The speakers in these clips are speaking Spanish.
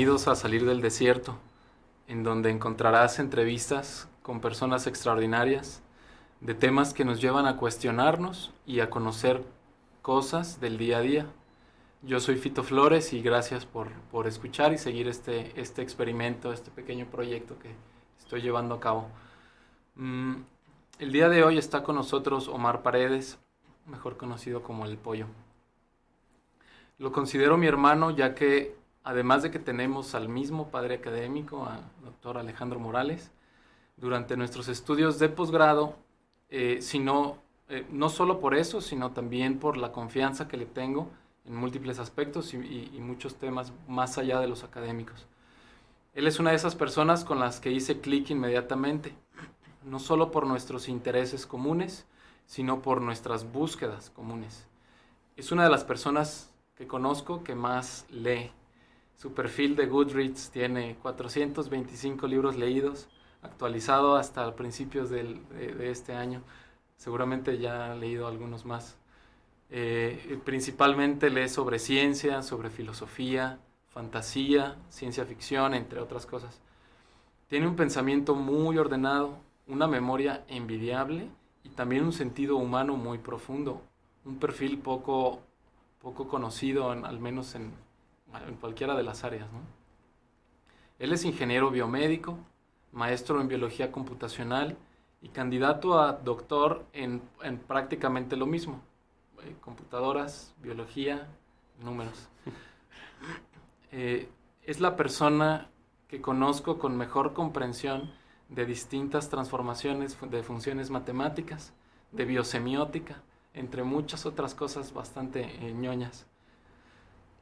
Bienvenidos a Salir del Desierto, en donde encontrarás entrevistas con personas extraordinarias de temas que nos llevan a cuestionarnos y a conocer cosas del día a día. Yo soy Fito Flores y gracias por, por escuchar y seguir este, este experimento, este pequeño proyecto que estoy llevando a cabo. Mm, el día de hoy está con nosotros Omar Paredes, mejor conocido como El Pollo. Lo considero mi hermano ya que además de que tenemos al mismo padre académico, al doctor Alejandro Morales, durante nuestros estudios de posgrado, eh, sino, eh, no solo por eso, sino también por la confianza que le tengo en múltiples aspectos y, y muchos temas más allá de los académicos. Él es una de esas personas con las que hice clic inmediatamente, no solo por nuestros intereses comunes, sino por nuestras búsquedas comunes. Es una de las personas que conozco que más lee su perfil de Goodreads tiene 425 libros leídos, actualizado hasta principios de, este año. Seguramente ya ha leído algunos más. Eh, principalmente lee sobre ciencia, sobre filosofía, fantasía, ciencia ficción, entre otras cosas. Tiene un pensamiento muy ordenado, una memoria envidiable y también un sentido humano muy profundo. Un perfil poco, poco conocido, al menos en, en cualquiera de las áreas. ¿no? Él es ingeniero biomédico, maestro en biología computacional y candidato a doctor en, en prácticamente lo mismo, eh, computadoras, biología, números. Eh, es la persona que conozco con mejor comprensión de distintas transformaciones de funciones matemáticas, de biosemiótica, entre muchas otras cosas bastante eh, ñoñas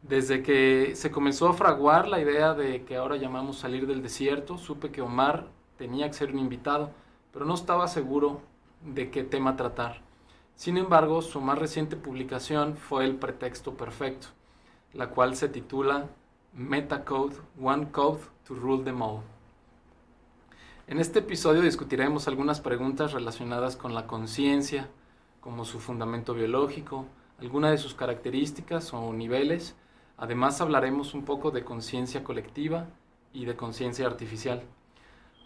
desde que se comenzó a fraguar la idea de que ahora llamamos salir del desierto, supe que Omar tenía que ser un invitado, pero no estaba seguro de qué tema tratar. Sin embargo, su más reciente publicación fue el pretexto perfecto, la cual se titula Metacode, One Code to Rule them All. En este episodio discutiremos algunas preguntas relacionadas con la conciencia, como su fundamento biológico, algunas de sus características o niveles, Además hablaremos un poco de conciencia colectiva y de conciencia artificial.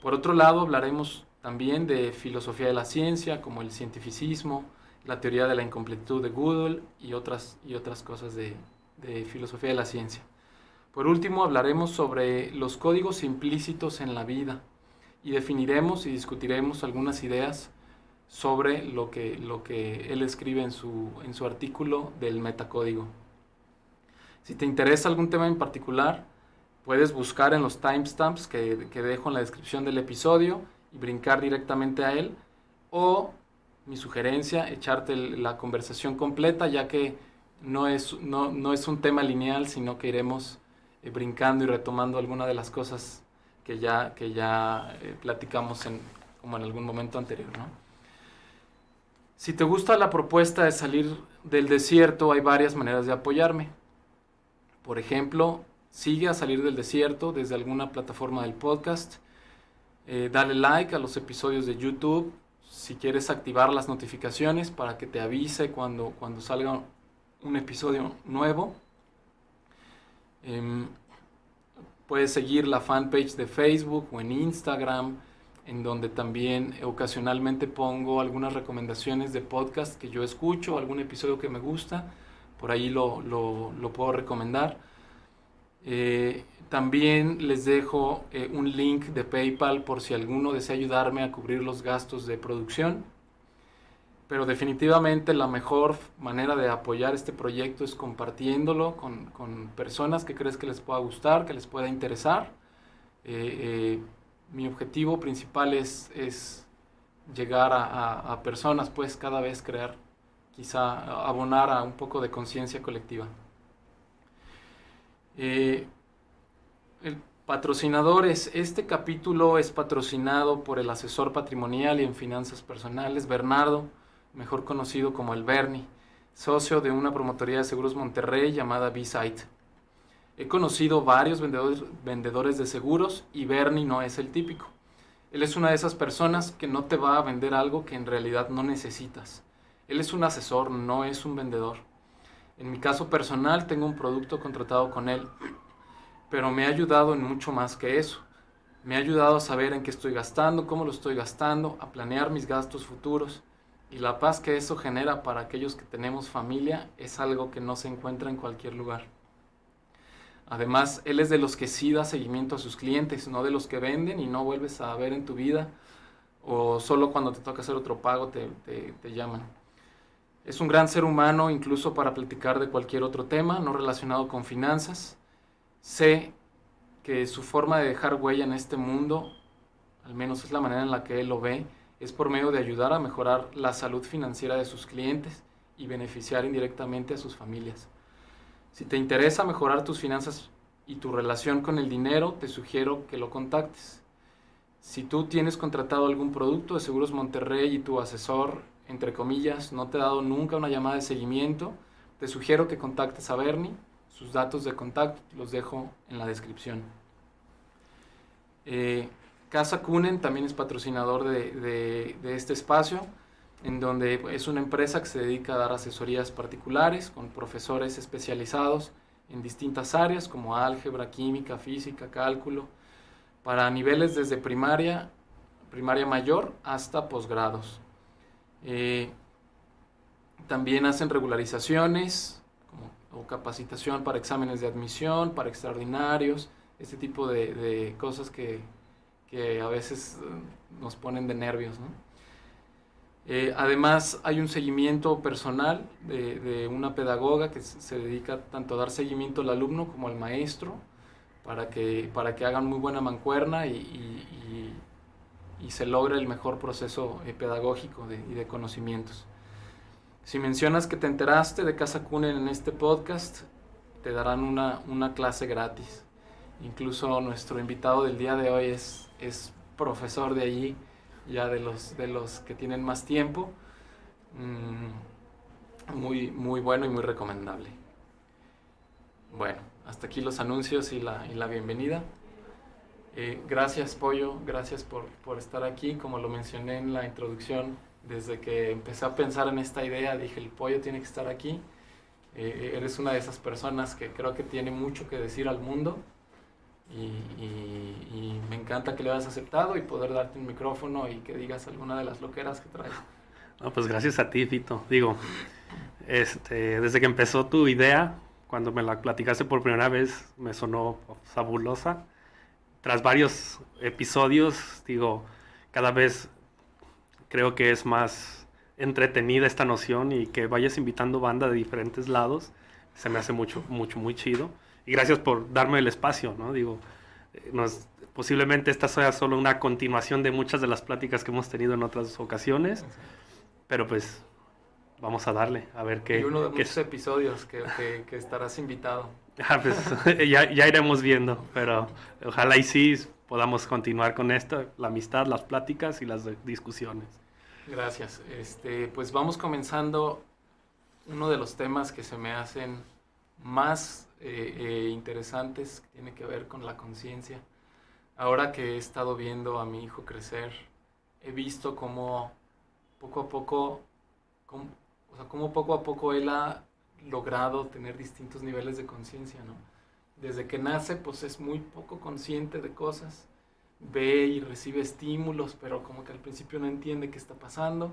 Por otro lado, hablaremos también de filosofía de la ciencia, como el cientificismo, la teoría de la incompletitud de Gödel y otras, y otras cosas de, de filosofía de la ciencia. Por último, hablaremos sobre los códigos implícitos en la vida y definiremos y discutiremos algunas ideas sobre lo que, lo que él escribe en su, en su artículo del metacódigo. Si te interesa algún tema en particular, puedes buscar en los timestamps que, que dejo en la descripción del episodio y brincar directamente a él. O mi sugerencia, echarte la conversación completa, ya que no es, no, no es un tema lineal, sino que iremos eh, brincando y retomando algunas de las cosas que ya, que ya eh, platicamos en, como en algún momento anterior. Si te gusta la propuesta de salir del desierto, hay varias maneras de apoyarme. Por ejemplo, sigue a salir del desierto desde alguna plataforma del podcast. Eh, dale like a los episodios de YouTube. Si quieres activar las notificaciones para que te avise cuando, cuando salga un episodio nuevo. Em, puedes seguir la fanpage de Facebook o en Instagram, en donde también ocasionalmente pongo algunas recomendaciones de podcast que yo escucho, algún episodio que me gusta por ahí lo, lo, puedo recomendar. Eh, también les dejo eh, un link de PayPal por si alguno desea ayudarme a cubrir los gastos de producción. Pero definitivamente la mejor manera de apoyar este proyecto es compartiéndolo con, con personas que crees que les pueda gustar, que les pueda interesar. Eh, mi objetivo principal es, es llegar a, a, personas, pues cada vez crear quizá abonar a un poco de conciencia colectiva. Eh, el patrocinador es, este capítulo es patrocinado por el asesor patrimonial y en finanzas personales, Bernardo, mejor conocido como el Bernie, socio de una promotoría de seguros Monterrey llamada B-Site. He conocido varios vendedores, vendedores de seguros y Bernie no es el típico. Él es una de esas personas que no te va a vender algo que en realidad no necesitas él es un asesor, no es un vendedor. En mi caso personal tengo un producto contratado con él, pero me ha ayudado en mucho más que eso. Me ha ayudado a saber en qué estoy gastando, cómo lo estoy gastando, a planear mis gastos futuros. Y la paz que eso genera para aquellos que tenemos familia es algo que no se encuentra en cualquier lugar. Además, él es de los que sí da seguimiento a sus clientes, no de los que venden y no vuelves a ver en tu vida o solo cuando te toca hacer otro pago te, te llaman. Es un gran ser humano incluso para platicar de cualquier otro tema no relacionado con finanzas. Sé que su forma de dejar huella en este mundo, al menos es la manera en la que él lo ve, es por medio de ayudar a mejorar la salud financiera de sus clientes y beneficiar indirectamente a sus familias. Si te interesa mejorar tus finanzas y tu relación con el dinero, te sugiero que lo contactes. Si tú tienes contratado algún producto de Seguros Monterrey y tu asesor, entre comillas, no te ha dado nunca una llamada de seguimiento, te sugiero que contactes a Bernie sus datos de contacto los dejo en la descripción. Eh, Casa Kunen también es patrocinador de, este espacio, en donde es una empresa que se dedica a dar asesorías particulares con profesores especializados en distintas áreas como álgebra, química, física, cálculo, para niveles desde primaria, primaria mayor hasta posgrados. Eh, también hacen regularizaciones, o capacitación para exámenes de admisión, para extraordinarios, este tipo de, cosas que, a veces eh, nos ponen de nervios. Eh, además, hay un seguimiento personal de, una pedagoga que se dedica tanto a dar seguimiento al alumno como al maestro para que, para que hagan muy buena mancuerna y, se logre el mejor proceso eh, pedagógico y de conocimientos. Si mencionas que te enteraste de Casa Kunen en este podcast, te darán una, una, clase gratis. Incluso nuestro invitado del día de hoy es, es profesor de allí, ya de los, de los que tienen más tiempo. Mm, muy, muy bueno y muy recomendable. Bueno, hasta aquí los anuncios y la, y la bienvenida. Eh, gracias Pollo, gracias por, por estar aquí. Como lo mencioné en la introducción, desde que empecé a pensar en esta idea, dije, el pollo tiene que estar aquí. Eh, eres una de esas personas que creo que tiene mucho que decir al mundo y, me encanta que le hayas aceptado y poder darte un micrófono y que digas alguna de las loqueras que traes. No, pues gracias a ti, Fito. Digo, este, desde que empezó tu idea, cuando me la platicaste por primera vez, me sonó fabulosa. Tras varios episodios, digo, cada vez creo que es más entretenida esta noción y que vayas invitando banda de diferentes lados, se me hace mucho, mucho, muy chido. Y gracias por darme el espacio, ¿no? Digo, eh, posiblemente esta sea solo una continuación de muchas de las pláticas que hemos tenido en otras ocasiones, pero pues vamos a darle, a ver qué... Y uno de muchos episodios que, que, estarás invitado. Ah, pues ya, ya iremos viendo, pero ojalá y sí podamos continuar con esto, la amistad, las pláticas y las discusiones. Gracias. Este, pues vamos comenzando uno de los temas que se me hacen más eh, eh, interesantes, que tiene que ver con la conciencia. Ahora que he estado viendo a mi hijo crecer, he visto cómo poco a poco, cómo, o sea, cómo poco a poco él ha logrado tener distintos niveles de conciencia, ¿no? Desde que nace, pues es muy poco consciente de cosas ve y recibe estímulos, pero como que al principio no entiende qué está pasando.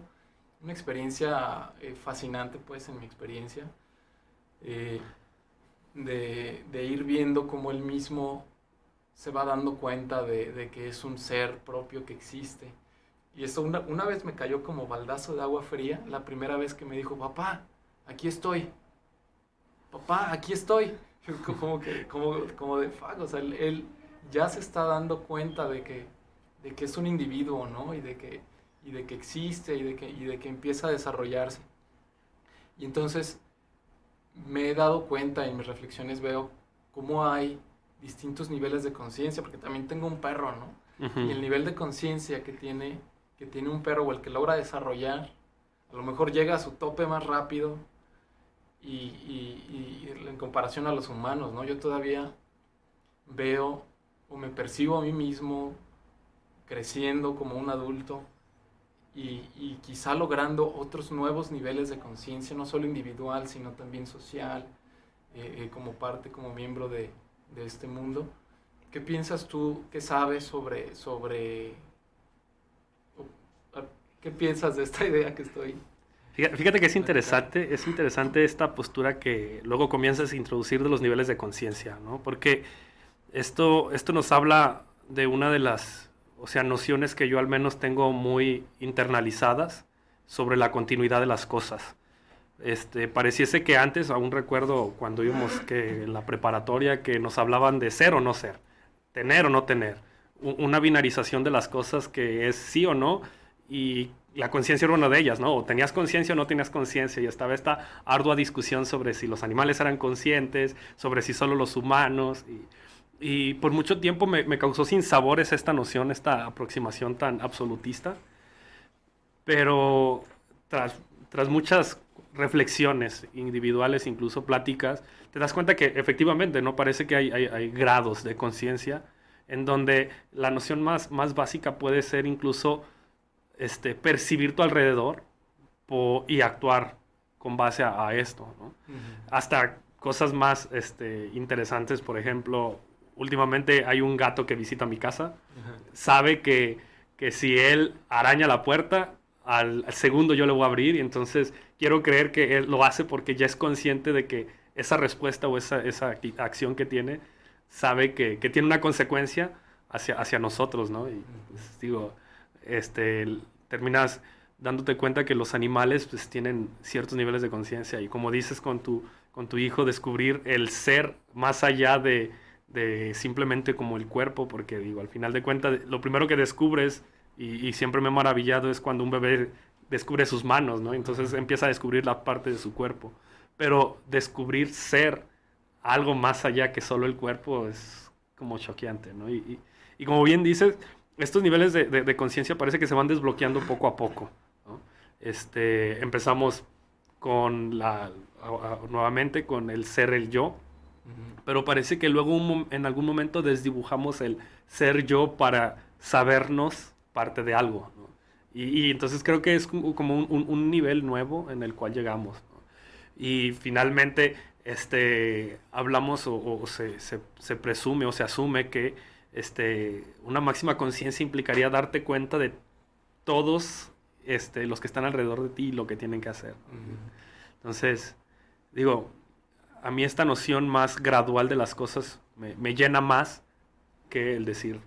Una experiencia eh, fascinante, pues, en mi experiencia, eh, de, ir viendo cómo él mismo se va dando cuenta de, que es un ser propio que existe. Y eso una, una, vez me cayó como baldazo de agua fría, la primera vez que me dijo, papá, aquí estoy. Papá, aquí estoy. Como que, como, como de fuck, o sea, él ya se está dando cuenta de que, de que es un individuo, ¿no? Y de que, y de que existe y de que, y de que empieza a desarrollarse. Y entonces me he dado cuenta en mis reflexiones veo cómo hay distintos niveles de conciencia, porque también tengo un perro, ¿no? Y el nivel de conciencia que tiene, que tiene un perro o el que logra desarrollar, a lo mejor llega a su tope más rápido y, y en comparación a los humanos, ¿no? Yo todavía veo o me percibo a mí mismo creciendo como un adulto y, quizá logrando otros nuevos niveles de conciencia, no solo individual, sino también social, eh, eh, como parte, como miembro de, de este mundo. ¿Qué piensas tú, qué sabes sobre, sobre, qué piensas de esta idea que estoy Fíjate que es interesante, es interesante esta postura que luego comienzas a introducir de los niveles de conciencia, ¿no? Porque esto, esto nos habla de una de las, o sea, nociones que yo al menos tengo muy internalizadas sobre la continuidad de las cosas. Este, pareciese que antes, aún recuerdo cuando íbamos que en la preparatoria, que nos hablaban de ser o no ser, tener o no tener, una binarización de las cosas que es sí o no, y la conciencia era una de ellas, ¿no? O tenías conciencia o no tenías conciencia, y estaba esta ardua discusión sobre si los animales eran conscientes, sobre si solo los humanos, y, por mucho tiempo me, me causó sin sabores esta noción, esta aproximación tan absolutista, pero tras, tras muchas reflexiones individuales, incluso pláticas, te das cuenta que efectivamente no parece que hay, hay, hay grados de conciencia en donde la noción más, más básica puede ser incluso este, percibir tu alrededor y actuar con base a, esto. Hasta cosas más este, interesantes, por ejemplo, últimamente hay un gato que visita mi casa, sabe que, que, si él araña la puerta, al, segundo yo le voy a abrir y entonces quiero creer que él lo hace porque ya es consciente de que esa respuesta o esa, esa acción que tiene sabe que, que, tiene una consecuencia hacia, hacia nosotros, ¿no? Y pues, digo, este, terminas dándote cuenta que los animales pues, tienen ciertos niveles de conciencia y como dices con tu, con tu hijo, descubrir el ser más allá de, de, simplemente como el cuerpo, porque digo, al final de cuentas, lo primero que descubres, y, siempre me he maravillado, es cuando un bebé descubre sus manos, ¿no? Entonces empieza a descubrir la parte de su cuerpo. Pero descubrir ser algo más allá que solo el cuerpo es como choqueante, ¿no? y, y como bien dices, estos niveles de, conciencia parece que se van desbloqueando poco a poco. Este, empezamos con la, nuevamente con el ser el yo, pero parece que luego en algún momento desdibujamos el ser yo para sabernos parte de algo. Y, entonces creo que es como un, nivel nuevo en el cual llegamos. Y finalmente este, hablamos o, se, se, presume o se asume que este, una máxima conciencia implicaría darte cuenta de todos este, los que están alrededor de ti y lo que tienen que hacer. Entonces, digo, a mí esta noción más gradual de las cosas me, llena más que el decir,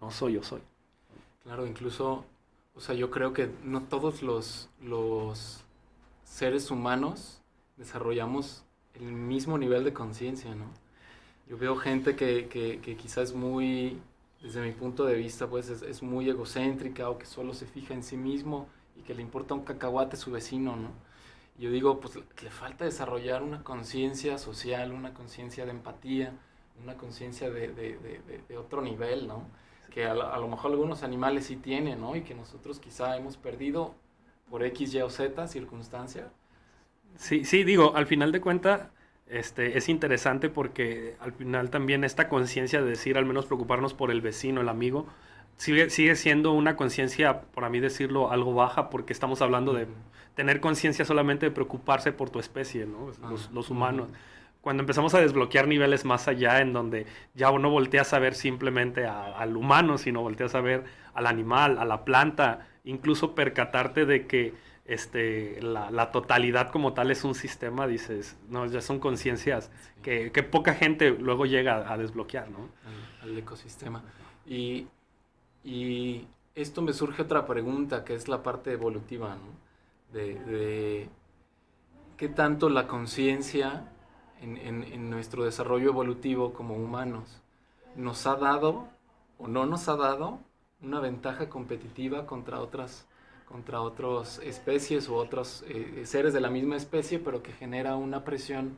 no soy, yo soy. Claro, incluso, o sea, yo creo que no todos los, los seres humanos desarrollamos el mismo nivel de conciencia, ¿no? Yo veo gente que, que, que quizás muy, desde mi punto de vista, pues es, es, muy egocéntrica o que solo se fija en sí mismo y que le importa un cacahuate su vecino, ¿no? Yo digo, pues le falta desarrollar una conciencia social, una conciencia de empatía, una conciencia de, de, de, de, otro nivel, ¿no? Que a, a, lo mejor algunos animales sí tienen, ¿no? Y que nosotros quizá hemos perdido por X, Y o Z circunstancia. Sí, sí, digo, al final de cuentas este, es interesante porque al final también esta conciencia de decir, al menos preocuparnos por el vecino, el amigo, sigue, sigue siendo una conciencia, por a mí decirlo, algo baja porque estamos hablando de tener conciencia solamente de preocuparse por tu especie, ¿no? los, humanos. Cuando empezamos a desbloquear niveles más allá, en donde ya no volteas a ver simplemente al humano, sino volteas a ver al animal, a la planta, incluso percatarte de que este, la, totalidad como tal es un sistema, dices, no, ya son conciencias que, poca gente luego llega a desbloquear, ¿no? Al, ecosistema. Y, y, esto me surge otra pregunta, que es la parte evolutiva, ¿no? De, qué tanto la conciencia en, en nuestro desarrollo evolutivo como humanos nos ha dado o no nos ha dado una ventaja competitiva contra otras contra otras especies u otros eh, seres de la misma especie, pero que genera una presión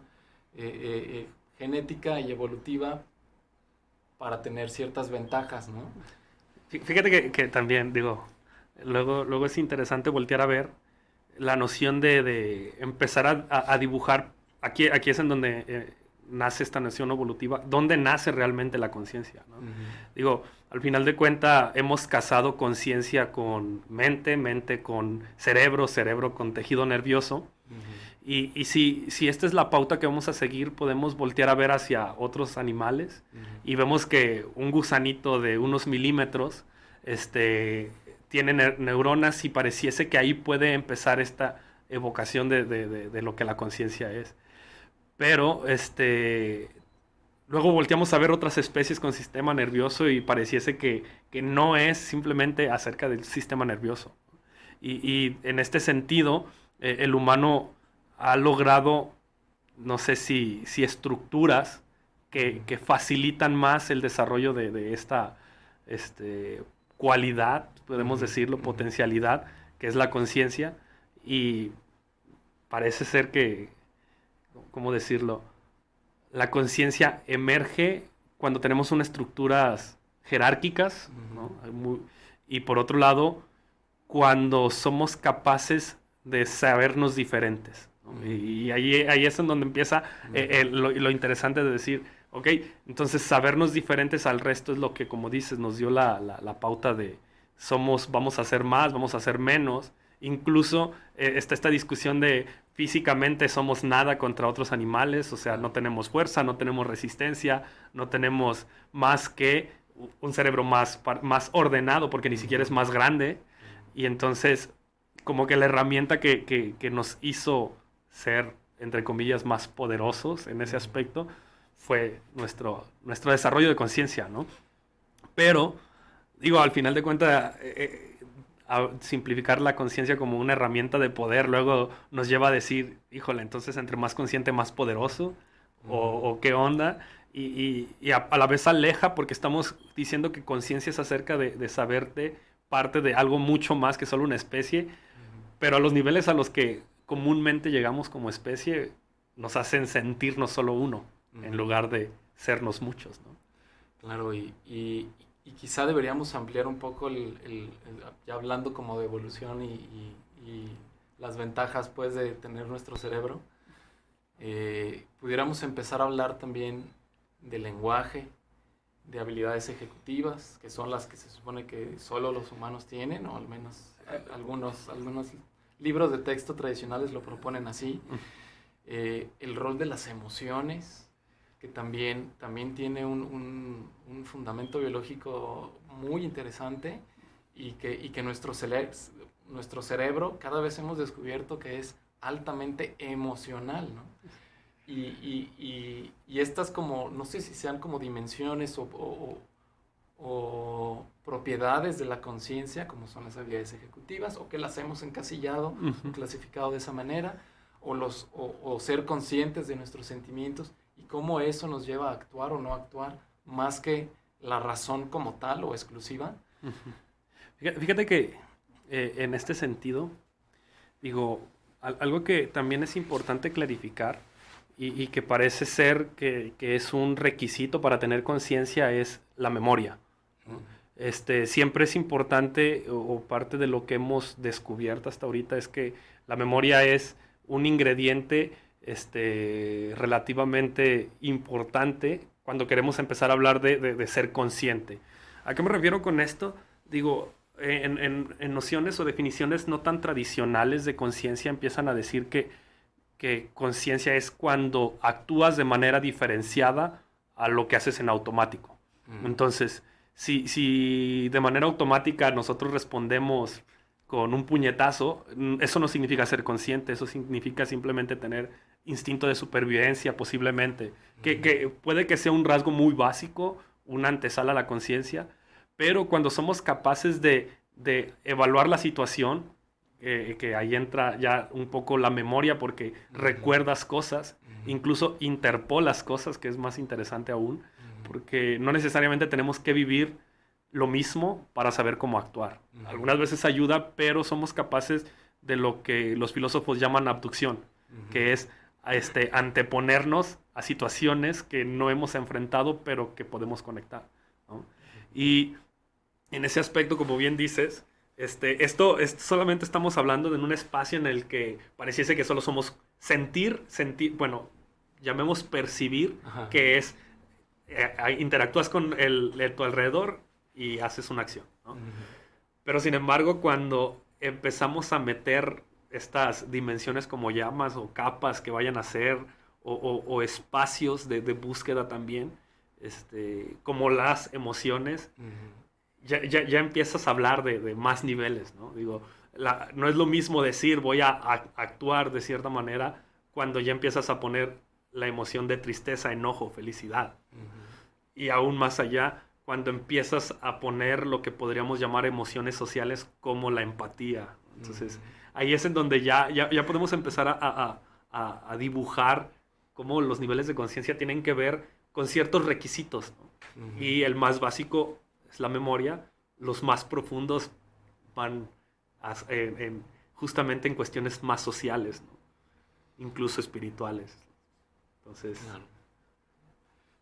eh, eh, genética y evolutiva para tener ciertas ventajas, ¿no? Fíjate que, también, digo, luego, luego es interesante voltear a ver la noción de, empezar a, dibujar, aquí, aquí es en donde nace esta noción evolutiva, dónde nace realmente la conciencia. ¿no? Digo, al final de cuentas hemos casado conciencia con mente, mente con cerebro, cerebro con tejido nervioso. Y, y si, si, esta es la pauta que vamos a seguir, podemos voltear a ver hacia otros animales y vemos que un gusanito de unos milímetros este, tiene neuronas y pareciese que ahí puede empezar esta evocación de, de, de, lo que la conciencia es. Pero este, luego volteamos a ver otras especies con sistema nervioso y pareciese que, que no es simplemente acerca del sistema nervioso. Y, y en este sentido, eh, el humano ha logrado, no sé si, si estructuras que, que, facilitan más el desarrollo de, de esta este, cualidad, podemos decirlo, potencialidad, que es la conciencia, y parece ser que, ¿cómo decirlo? La conciencia emerge cuando tenemos unas estructuras jerárquicas, ¿no? y por otro lado, cuando somos capaces de sabernos diferentes. Y, ahí, ahí es en donde empieza eh, lo, interesante de decir, ok, entonces sabernos diferentes al resto es lo que, como dices, nos dio la, la, pauta de somos, vamos a hacer más, vamos a hacer menos. Incluso está esta discusión de físicamente somos nada contra otros animales, o sea, no tenemos fuerza, no tenemos resistencia, no tenemos más que un cerebro más, más ordenado, porque ni siquiera es más grande. Y entonces, como que la herramienta que, que, que nos hizo ser, entre comillas, más poderosos en ese aspecto, fue nuestro, nuestro desarrollo de conciencia, ¿no? Pero, digo, al final de cuentas, eh, eh, simplificar la conciencia como una herramienta de poder luego nos lleva a decir, híjole, entonces entre más consciente, más poderoso, o, qué onda, y, y, a, la vez aleja porque estamos diciendo que conciencia es acerca de, de, saberte parte de algo mucho más que solo una especie, pero a los niveles a los que comúnmente llegamos como especie nos hacen sentirnos solo uno, en lugar de sernos muchos, ¿no? Claro, y, y, quizá deberíamos ampliar un poco, el, ya hablando como de evolución y, las ventajas pues de tener nuestro cerebro, eh, pudiéramos empezar a hablar también del lenguaje, de habilidades ejecutivas, que son las que se supone que solo los humanos tienen, o al menos algunos, algunos libros de texto tradicionales lo proponen así. Eh, el rol de las emociones, que también, también tiene un, un, fundamento biológico muy interesante y que, y que nuestro, nuestro cerebro cada vez hemos descubierto que es altamente emocional, ¿no? Y, y, y, estas como, no sé si sean como dimensiones o, o propiedades de la conciencia, como son las habilidades ejecutivas, o que las hemos encasillado, clasificado de esa manera, o, los, o, ser conscientes de nuestros sentimientos y cómo eso nos lleva a actuar o no actuar, más que la razón como tal o exclusiva. Fíjate que eh, en este sentido, digo, algo que también es importante clarificar y, que parece ser que, que, es un requisito para tener conciencia es la memoria. Este, siempre es importante o, parte de lo que hemos descubierto hasta ahorita es que la memoria es un ingrediente este, relativamente importante cuando queremos empezar a hablar de, ser consciente. ¿A qué me refiero con esto? Digo, en, en nociones o definiciones no tan tradicionales de conciencia empiezan a decir que, que conciencia es cuando actúas de manera diferenciada a lo que haces en automático. Entonces, si, si de manera automática nosotros respondemos con un puñetazo, mm, eso no significa ser consciente, eso significa simplemente tener instinto de supervivencia posiblemente, que, que puede que sea un rasgo muy básico, una antesala a la conciencia, pero cuando somos capaces de, de evaluar la situación, eh, que ahí entra ya un poco la memoria porque recuerdas cosas, incluso interpolas cosas, que es más interesante aún, porque no necesariamente tenemos que vivir lo mismo para saber cómo actuar. Algunas veces ayuda, pero somos capaces de lo que los filósofos llaman abducción, que es este, anteponernos a situaciones que no hemos enfrentado, pero que podemos conectar. Y en ese aspecto, como bien dices, este, esto, solamente estamos hablando de un espacio en el que pareciese que solo somos sentir, sentir, bueno, llamemos percibir, que es eh, interactúas con el, tu alrededor y haces una acción. Pero sin embargo, cuando empezamos a meter estas dimensiones como llamas o capas que vayan a ser o, espacios de, búsqueda también, este, como las emociones, ya, ya, empiezas a hablar de, más niveles, ¿no? Digo, no es lo mismo decir voy a, actuar de cierta manera cuando ya empiezas a poner la emoción de tristeza, enojo, felicidad. Y aún más allá, cuando empiezas a poner lo que podríamos llamar emociones sociales como la empatía. Entonces, ahí es en donde ya, ya, podemos empezar a, a, dibujar cómo los niveles de conciencia tienen que ver con ciertos requisitos. Y el más básico es la memoria, los más profundos van en, justamente en cuestiones más sociales, incluso espirituales. Entonces...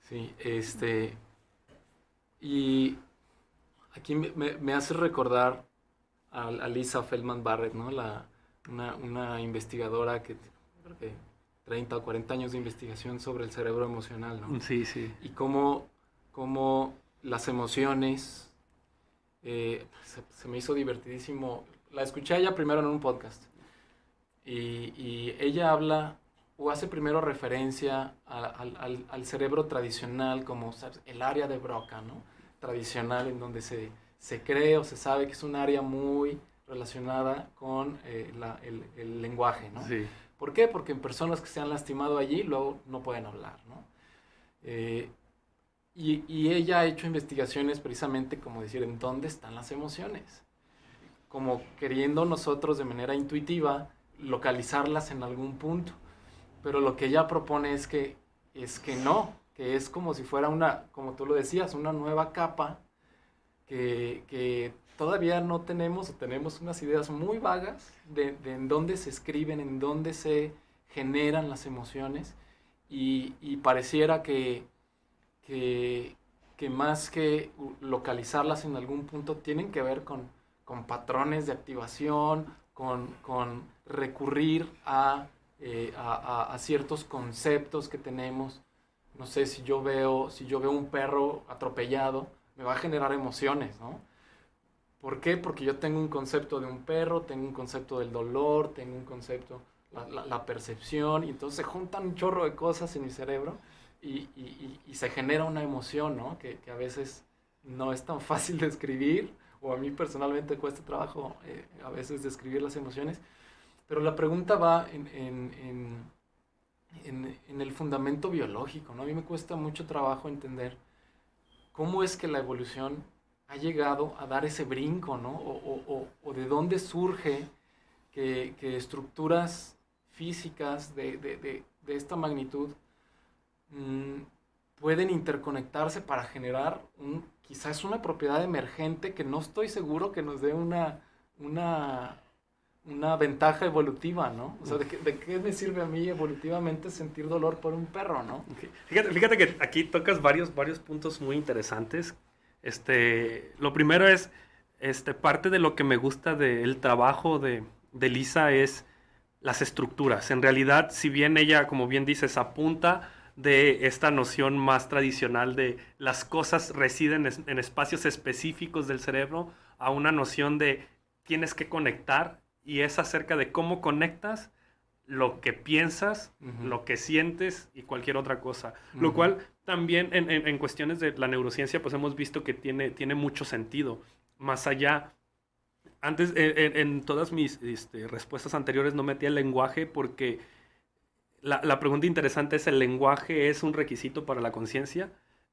Sí, este... Y aquí me, hace recordar a, Lisa Feldman Barrett, ¿no? La, una, investigadora que creo que 30 o 40 años de investigación sobre el cerebro emocional, ¿no? Sí, sí. Y cómo, cómo las emociones, eh, se, me hizo divertidísimo. La escuché ella primero en un podcast. Y, ella habla o hace primero referencia al, cerebro tradicional como el área de Broca, ¿no? Tradicional en donde se, se cree o se sabe que es un área muy relacionada con eh, el, lenguaje, ¿no? Sí. ¿Por qué? Porque en personas que se han lastimado allí luego no pueden hablar, ¿no? Eh, y, y, ella ha hecho investigaciones precisamente como decir, ¿en dónde están las emociones? Como queriendo nosotros de manera intuitiva localizarlas en algún punto. Pero lo que ella propone es que, es que no, que es como si fuera una, como tú lo decías, una nueva capa que, todavía no tenemos o tenemos unas ideas muy vagas de, en dónde se escriben, en dónde se generan las emociones y, pareciera que que, más que localizarlas en algún punto, tienen que ver con, patrones de activación, con, recurrir eh, a, ciertos conceptos que tenemos. No sé, si yo, veo, si yo veo un perro atropellado, me va a generar emociones, ¿no? ¿Por qué? Porque yo tengo un concepto de un perro, tengo un concepto del dolor, tengo un concepto, la, la percepción, y entonces se juntan un chorro de cosas en mi cerebro y, y, se genera una emoción, ¿no? Que, que, a veces no es tan fácil de escribir, o a mí personalmente cuesta trabajo eh, a veces describir las emociones, pero la pregunta va en, en, en, en, el fundamento biológico, ¿no? A mí me cuesta mucho trabajo entender cómo es que la evolución ha llegado a dar ese brinco, ¿no? O, de dónde surge que, estructuras físicas de, esta magnitud Mm, pueden interconectarse para generar quizás una propiedad emergente que no estoy seguro que nos dé una, una ventaja evolutiva, ¿no? O sea, ¿de qué, me sirve a mí evolutivamente sentir dolor por un perro, no? Fíjate, fíjate, que aquí tocas varios, varios puntos muy interesantes. Este, lo primero es, este, parte de lo que me gusta del trabajo de, de Lisa es las estructuras. En realidad, si bien ella, como bien dices, apunta de esta noción más tradicional de las cosas residen en espacios específicos del cerebro a una noción de tienes que conectar y es acerca de cómo conectas lo que piensas, lo que sientes y cualquier otra cosa. Lo cual también en, cuestiones de la neurociencia pues hemos visto que tiene, tiene mucho sentido. Más allá, antes en, todas mis este, respuestas anteriores no metía el lenguaje porque la, pregunta interesante es, ¿el lenguaje es un requisito para la conciencia?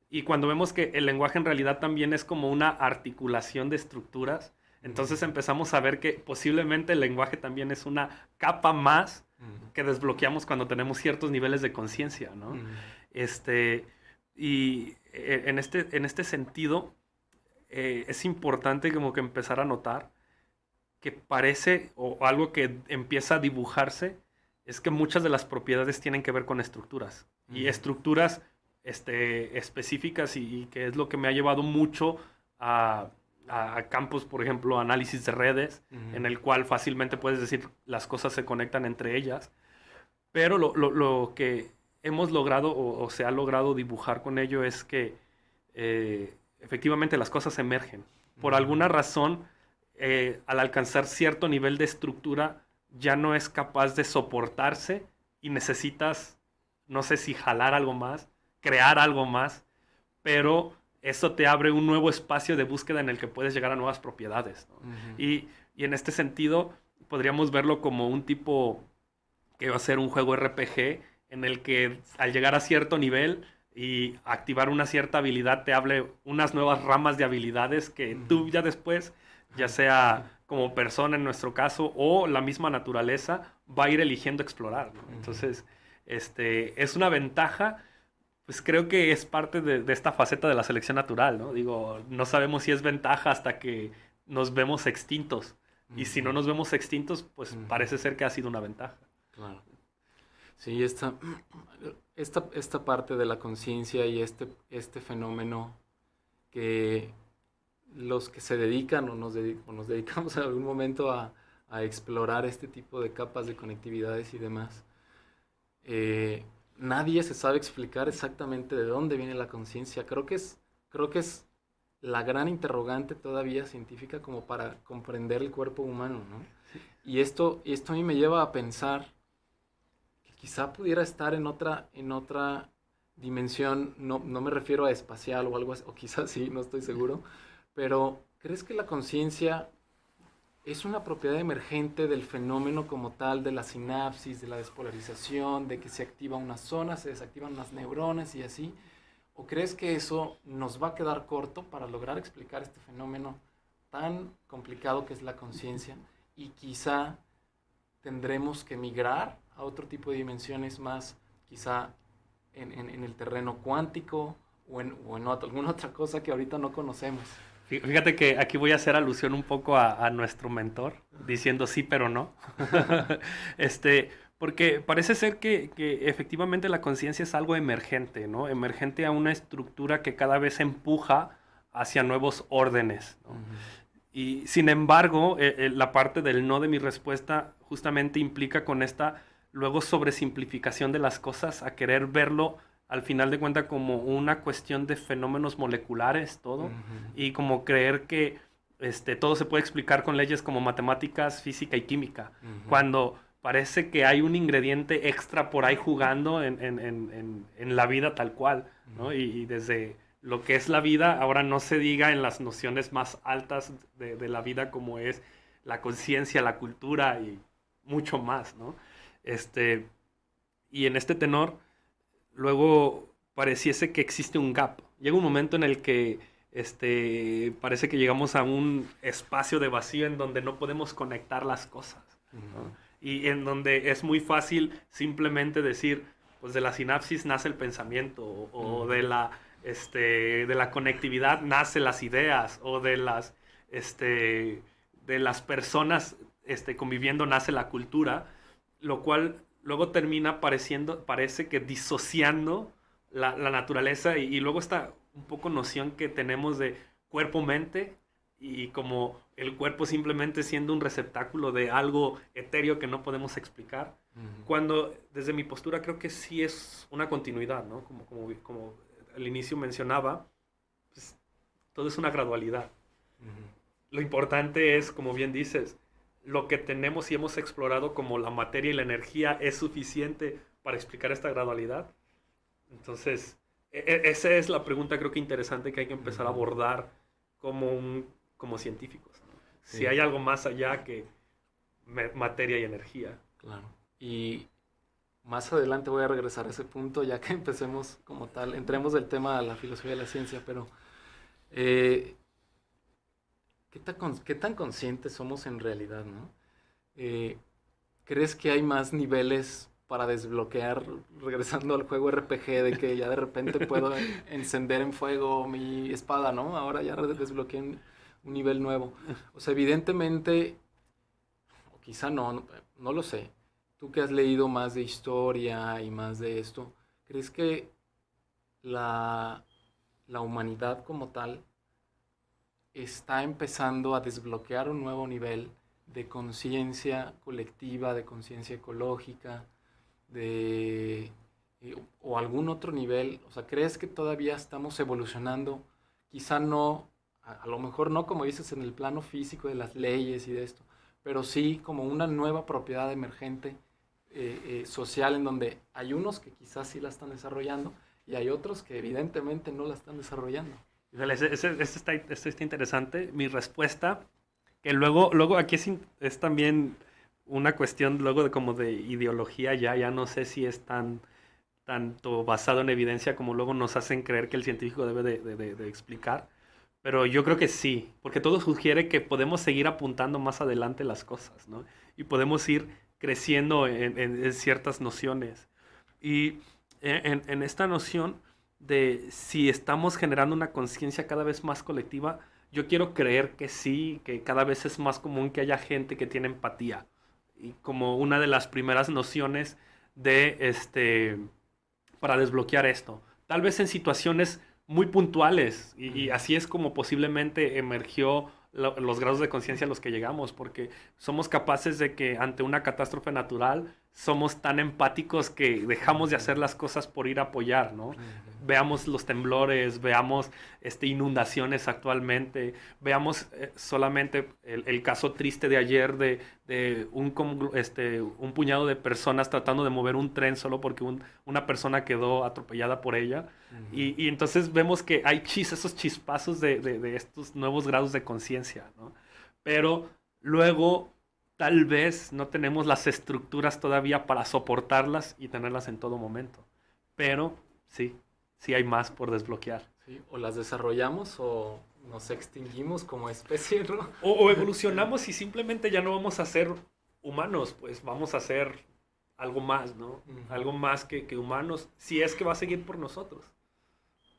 Y cuando vemos que el lenguaje en realidad también es como una articulación de estructuras, entonces empezamos a ver que posiblemente el lenguaje también es una capa más que desbloqueamos cuando tenemos ciertos niveles de conciencia, ¿no? Este, y eh, en este, en este sentido, eh, es importante como que empezar a notar que parece, o algo que empieza a dibujarse, es que muchas de las propiedades tienen que ver con estructuras. Y estructuras este, específicas y, que es lo que me ha llevado mucho a, campos, por ejemplo, análisis de redes, en el cual fácilmente puedes decir las cosas se conectan entre ellas. Pero lo, que hemos logrado o, se ha logrado dibujar con ello es que eh, efectivamente las cosas emergen. Por alguna razón, eh, al alcanzar cierto nivel de estructura, ya no es capaz de soportarse y necesitas, no sé si jalar algo más, crear algo más, pero eso te abre un nuevo espacio de búsqueda en el que puedes llegar a nuevas propiedades. y, y, en este sentido, podríamos verlo como un tipo que va a ser un juego RPG en el que al llegar a cierto nivel y activar una cierta habilidad te hable unas nuevas ramas de habilidades que tú ya después, ya sea como persona en nuestro caso o la misma naturaleza, va a ir eligiendo explorar. Entonces, este, es una ventaja pues creo que es parte de, esta faceta de la selección natural, ¿no? Digo, no sabemos si es ventaja hasta que nos vemos extintos. Y si no nos vemos extintos, pues parece ser que ha sido una ventaja. Claro. Sí, esta, esta, esta parte de la conciencia y este, este fenómeno que los que se dedican o nos, nos dedicamos en algún momento a, a, explorar este tipo de capas de conectividades y demás, eh, nadie se sabe explicar exactamente de dónde viene la conciencia. Creo que es, creo que es la gran interrogante todavía científica como para comprender el cuerpo humano, ¿no? Y esto, esto a mí me lleva a pensar que quizá pudiera estar en otra, en otra dimensión, no, no me refiero a espacial o algo así, o quizás sí, no estoy seguro, pero ¿crees que la conciencia es una propiedad emergente del fenómeno como tal, de la sinapsis, de la despolarización, de que se activa una zona, se desactivan unas neuronas y así? ¿O crees que eso nos va a quedar corto para lograr explicar este fenómeno tan complicado que es la conciencia y quizá tendremos que migrar a otro tipo de dimensiones más, quizá en, el terreno cuántico o en, o en alguna otra cosa que ahorita no conocemos? Fíjate que aquí voy a hacer alusión un poco a, nuestro mentor, diciendo sí, pero no. este, porque parece ser que, efectivamente la conciencia es algo emergente, ¿no? Emergente a una estructura que cada vez empuja hacia nuevos órdenes. Y sin embargo, eh, eh, la parte del no de mi respuesta justamente implica con esta luego sobresimplificación de las cosas a querer verlo al final de cuentas como una cuestión de fenómenos moleculares todo. Y como creer que este, todo se puede explicar con leyes como matemáticas, física y química, cuando parece que hay un ingrediente extra por ahí jugando en, la vida tal cual, ¿no? y, desde lo que es la vida, ahora no se diga en las nociones más altas de, de la vida como es la conciencia, la cultura y mucho más, ¿no? Este, y en este tenor, luego pareciese que existe un gap. Llega un momento en el que este, parece que llegamos a un espacio de vacío en donde no podemos conectar las cosas. Y en donde es muy fácil simplemente decir, pues de la sinapsis nace el pensamiento, o, de, la, este, de la conectividad nace las ideas, o de las, este, de las personas este, conviviendo nace la cultura, lo cual luego termina pareciendo, parece que disociando la, naturaleza y, luego esta un poco noción que tenemos de cuerpo-mente y como el cuerpo simplemente siendo un receptáculo de algo etéreo que no podemos explicar. Cuando desde mi postura creo que sí es una continuidad, ¿no? Como, como, como al inicio mencionaba, pues, todo es una gradualidad. Lo importante es, como bien dices, lo que tenemos y hemos explorado como la materia y la energía es suficiente para explicar esta gradualidad? Entonces, e, e, esa es la pregunta creo que interesante que hay que empezar a abordar como, un, como científicos. Si hay algo más allá que materia y energía. Claro. Y más adelante voy a regresar a ese punto ya que empecemos como tal, entremos del tema a la filosofía de la ciencia, pero eh, ¿Qué tan, conscientes somos en realidad, no? Eh, ¿Crees que hay más niveles para desbloquear, regresando al juego RPG, de que ya de repente puedo encender en fuego mi espada, ¿no? Ahora ya desbloqueé un, nivel nuevo. O sea, evidentemente, o quizá no, no, lo sé. Tú que has leído más de historia y más de esto, ¿crees que la, la humanidad como tal está empezando a desbloquear un nuevo nivel de conciencia colectiva, de conciencia ecológica, de eh, o algún otro nivel, o sea, ¿crees que todavía estamos evolucionando? Quizá no, a, lo mejor no como dices en el plano físico de las leyes y de esto, pero sí como una nueva propiedad emergente eh, eh, social en donde hay unos que quizás sí la están desarrollando y hay otros que evidentemente no la están desarrollando. Ese, está, está, interesante. Mi respuesta, que luego, luego aquí es, es, también una cuestión luego de como de ideología ya, ya no sé si es tan tanto basado en evidencia como luego nos hacen creer que el científico debe de, de, de explicar. Pero yo creo que sí, porque todo sugiere que podemos seguir apuntando más adelante las cosas, ¿no? Y podemos ir creciendo en, en, ciertas nociones. Y en, en, esta noción de si estamos generando una conciencia cada vez más colectiva, yo quiero creer que sí, que cada vez es más común que haya gente que tiene empatía. Y como una de las primeras nociones de este para desbloquear esto. Tal vez en situaciones muy puntuales y, así es como posiblemente emergió los grados de conciencia a los que llegamos, porque somos capaces de que ante una catástrofe natural somos tan empáticos que dejamos de hacer las cosas por ir a apoyar, ¿no? Veamos los temblores, veamos este, inundaciones actualmente, veamos eh, solamente el, caso triste de ayer de, de un, este, un puñado de personas tratando de mover un tren solo porque una persona quedó atropellada por ella. y, y, entonces vemos que hay chis, esos chispazos de, de, de estos nuevos grados de conciencia, ¿no? Pero luego tal vez no tenemos las estructuras todavía para soportarlas y tenerlas en todo momento. Pero sí, sí hay más por desbloquear. o las desarrollamos o nos extinguimos como especie, ¿no? O, evolucionamos y simplemente ya no vamos a ser humanos, pues vamos a ser algo más, ¿no? Algo más que, que humanos, si es que va a seguir por nosotros.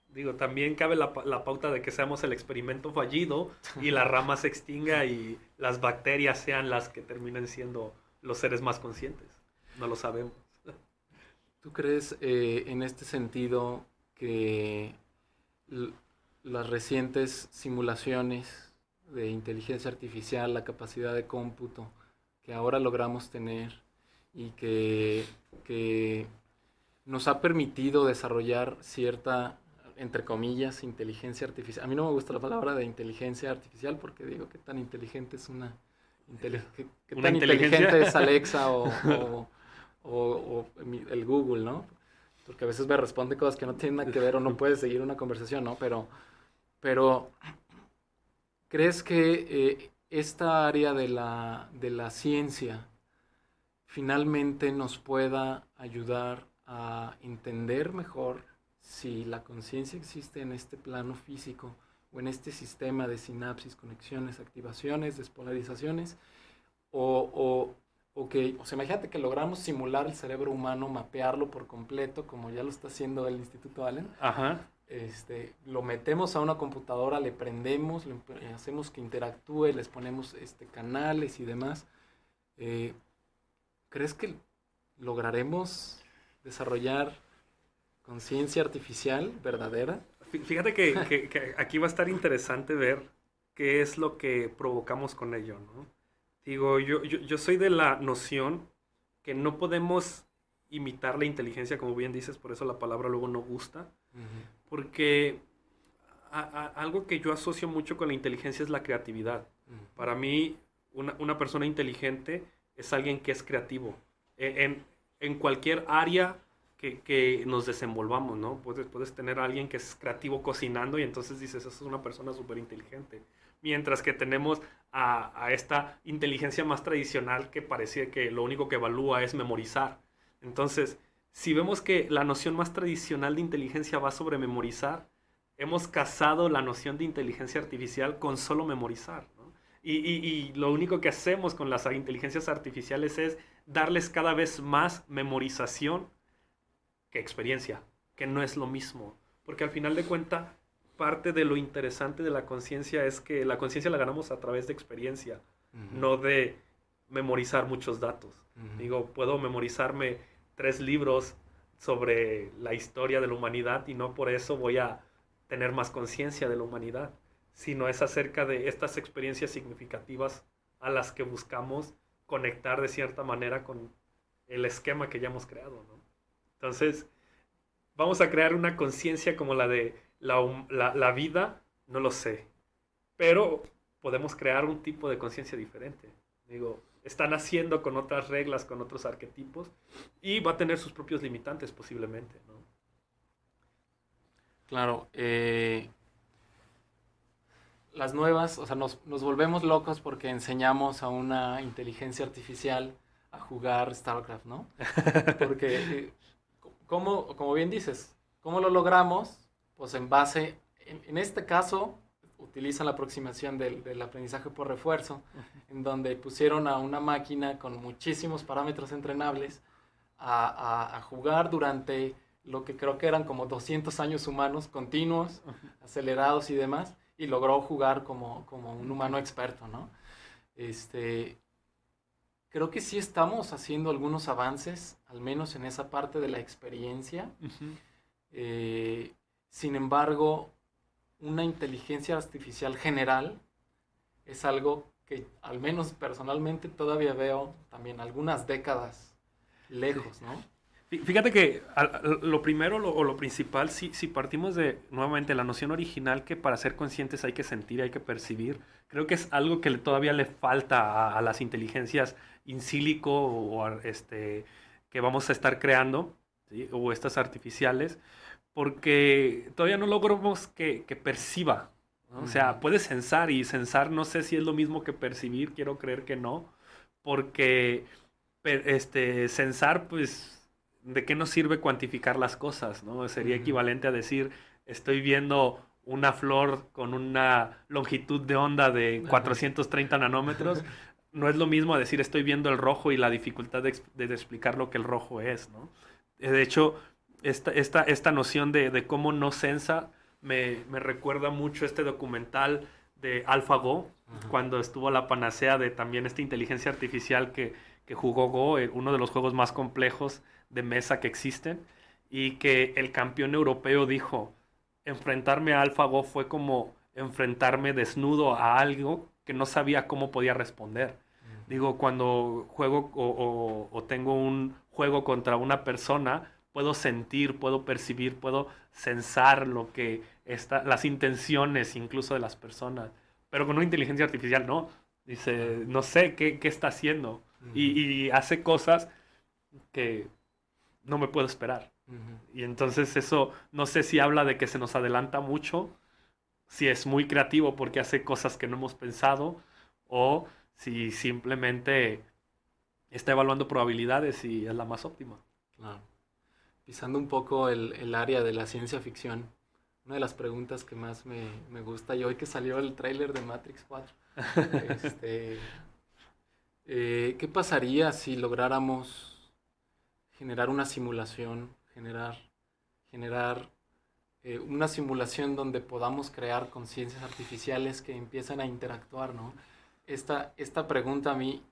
Digo, también cabe la, la, pauta de que seamos el experimento fallido y la rama se extinga y las bacterias sean las que terminen siendo los seres más conscientes. No lo sabemos. ¿Tú crees eh, en este sentido que las recientes simulaciones de inteligencia artificial, la capacidad de cómputo que ahora logramos tener y que, que nos ha permitido desarrollar cierta entre comillas, inteligencia artificial. A mí no me gusta la palabra de inteligencia artificial porque digo que tan inteligente es una... ¿Qué, tan inteligente es Alexa o, o, el Google, ¿no? Porque a veces me responde cosas que no tienen nada que ver o no puedes seguir una conversación, ¿no? Pero, pero ¿crees que eh, esta área de la, de la ciencia finalmente nos pueda ayudar a entender mejor si la conciencia existe en este plano físico o en este sistema de sinapsis, conexiones, activaciones, despolarizaciones, o, o, o que, o sea, imagínate que logramos simular el cerebro humano, mapearlo por completo, como ya lo está haciendo el Instituto Allen. Ajá. Este, lo metemos a una computadora, le prendemos, le hacemos que interactúe, les ponemos este, canales y demás. Eh, ¿Crees que lograremos desarrollar conciencia artificial verdadera. Fíjate que, aquí va a estar interesante ver qué es lo que provocamos con ello, ¿no? Digo, yo, yo, soy de la noción que no podemos imitar la inteligencia, como bien dices, por eso la palabra luego no gusta, porque algo que yo asocio mucho con la inteligencia es la creatividad. Para mí, una, persona inteligente es alguien que es creativo. E, en, en cualquier área que, nos desenvolvamos, ¿no? Puedes, puedes tener a alguien que es creativo cocinando y entonces dices, eso es una persona súper inteligente. Mientras que tenemos a, esta inteligencia más tradicional que parecía que lo único que evalúa es memorizar. Entonces, si vemos que la noción más tradicional de inteligencia va sobre memorizar, hemos casado la noción de inteligencia artificial con solo memorizar. Y, y, y, lo único que hacemos con las inteligencias artificiales es darles cada vez más memorización que experiencia, que no es lo mismo. Porque al final de cuenta, parte de lo interesante de la conciencia es que la conciencia la ganamos a través de experiencia, no de memorizar muchos datos. Digo, puedo memorizarme tres libros sobre la historia de la humanidad y no por eso voy a tener más conciencia de la humanidad, sino es acerca de estas experiencias significativas a las que buscamos conectar de cierta manera con el esquema que ya hemos creado. ¿no? Entonces, vamos a crear una conciencia como la de la, vida, no lo sé. Pero podemos crear un tipo de conciencia diferente. Digo, están haciendo con otras reglas, con otros arquetipos, y va a tener sus propios limitantes posiblemente, ¿no? Claro, eh, las nuevas, o sea, nos, nos, volvemos locos porque enseñamos a una inteligencia artificial a jugar StarCraft, ¿no? Porque, eh, como, como bien dices, ¿cómo lo logramos? Pues en base, en, en este caso, utilizan la aproximación del, del, aprendizaje por refuerzo, en donde pusieron a una máquina con muchísimos parámetros entrenables a, a, a, jugar durante lo que creo que eran como 200 años humanos continuos, acelerados y demás, y logró jugar como, como un humano experto, ¿no? Este, creo que sí estamos haciendo algunos avances, al menos en esa parte de la experiencia. Uh -huh. eh, sin embargo, una inteligencia artificial general es algo que al menos personalmente todavía veo también algunas décadas lejos, ¿no? Fíjate que lo primero lo, o lo principal, si, si partimos de nuevamente la noción original que para ser conscientes hay que sentir, hay que percibir, creo que es algo que todavía le falta a, a las inteligencias in silico o este, que vamos a estar creando, ¿sí? o estas artificiales, porque todavía no logramos que, que perciba. ¿no? O sea, puede censar y censar no sé si es lo mismo que percibir, quiero creer que no, porque este, censar pues ¿de qué nos sirve cuantificar las cosas? ¿no? Sería equivalente a decir, estoy viendo una flor con una longitud de onda de 430 nanómetros. No es lo mismo a decir, estoy viendo el rojo y la dificultad de, de explicar lo que el rojo es. ¿no? De hecho, esta, esta, esta noción de, de cómo no sensa me, me, recuerda mucho este documental de AlphaGo, cuando estuvo la panacea de también esta inteligencia artificial que, que jugó Go, eh, uno de los juegos más complejos de mesa que existen y que el campeón europeo dijo, enfrentarme a AlphaGo fue como enfrentarme desnudo a algo que no sabía cómo podía responder. Digo, cuando juego o, o, o, tengo un juego contra una persona, puedo sentir, puedo percibir, puedo sensar lo que está, las intenciones incluso de las personas. Pero con una inteligencia artificial no. Dice, no sé qué, qué está haciendo. Mm. Y, y hace cosas que no me puedo esperar. Uh -huh. Y entonces eso, no sé si habla de que se nos adelanta mucho, si es muy creativo porque hace cosas que no hemos pensado, o si simplemente está evaluando probabilidades y es la más óptima. Claro. Pisando un poco el, el área de la ciencia ficción, una de las preguntas que más me, me gusta, y hoy que salió el tráiler de Matrix 4, este, eh, ¿qué pasaría si lográramos generar una simulación, generar, generar eh, una simulación donde podamos crear conciencias artificiales que empiezan a interactuar, ¿no? Esta, esta pregunta a mí,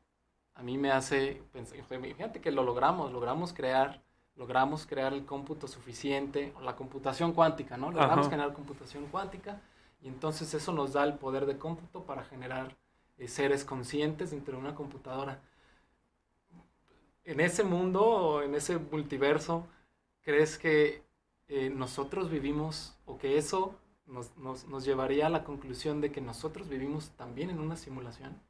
a mí me hace pensar, fíjate que lo logramos, logramos crear, logramos crear el cómputo suficiente, o la computación cuántica, ¿no? Logramos Ajá. generar computación cuántica y entonces eso nos da el poder de cómputo para generar eh, seres conscientes dentro de una computadora en ese mundo o en ese multiverso, ¿crees que eh, nosotros vivimos o que eso nos, nos, nos, llevaría a la conclusión de que nosotros vivimos también en una simulación?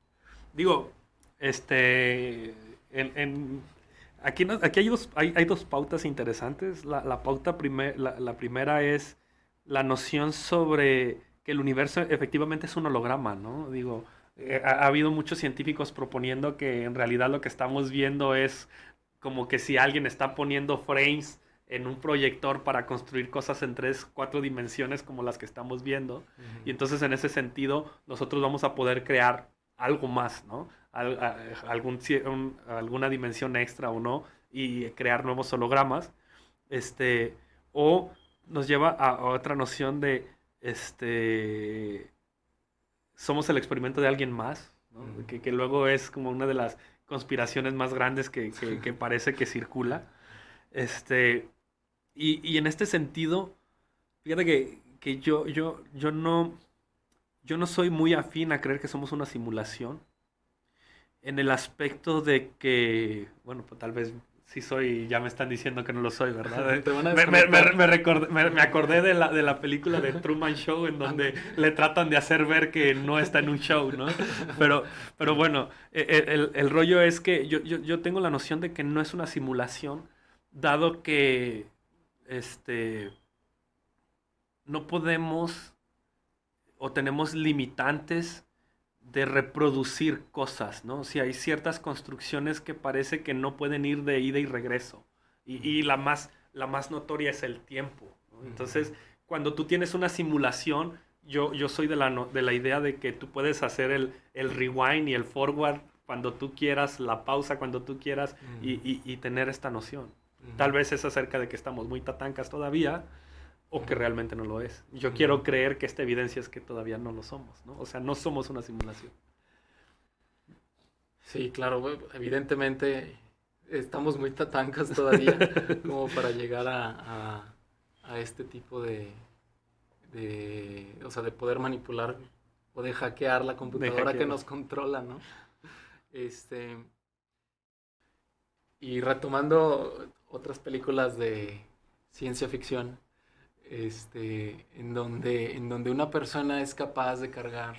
Digo, este, en, en, aquí, aquí hay, dos, hay, hay, dos pautas interesantes. La, la pauta primer, la, la primera es la noción sobre que el universo efectivamente es un holograma, ¿no? Digo, eh, ha, ha, habido muchos científicos proponiendo que en realidad lo que estamos viendo es como que si alguien está poniendo frames en un proyector para construir cosas en tres, cuatro dimensiones como las que estamos viendo. Uh -huh. Y entonces en ese sentido nosotros vamos a poder crear algo más, ¿no? Al, a, algún, un, alguna dimensión extra o no y crear nuevos hologramas. Este, o nos lleva a, a otra noción de este somos el experimento de alguien más, ¿no? que, que, luego es como una de las conspiraciones más grandes que, que, que parece que circula. Este, y, y, en este sentido, fíjate que, que yo, yo, yo, no, yo no soy muy afín a creer que somos una simulación, en el aspecto de que, bueno, pues tal vez sí soy, ya me están diciendo que no lo soy, ¿verdad? me, me, me, me, acordé de la, de la película de Truman Show en donde le tratan de hacer ver que no está en un show, ¿no? Pero, pero bueno, e, e, el, el, rollo es que yo, yo, yo, tengo la noción de que no es una simulación, dado que este, no podemos o tenemos limitantes de reproducir cosas, ¿no? Si hay ciertas construcciones que parece que no pueden ir de ida y regreso. Y, la, más, la más notoria es el tiempo. Entonces, cuando tú tienes una simulación, yo, yo soy de la, de la idea de que tú puedes hacer el, el rewind y el forward cuando tú quieras, la pausa cuando tú quieras y, y, tener esta noción. Tal vez es acerca de que estamos muy tatancas todavía, o que realmente no lo es. Yo quiero creer que esta evidencia es que todavía no lo somos, ¿no? O sea, no somos una simulación. Sí, claro, evidentemente estamos muy tatancas todavía como para llegar a, a, este tipo de, de, o sea, de poder manipular o de hackear la computadora que nos controla, ¿no? Este, y retomando otras películas de ciencia ficción, este, en, donde, en donde una persona es capaz de cargar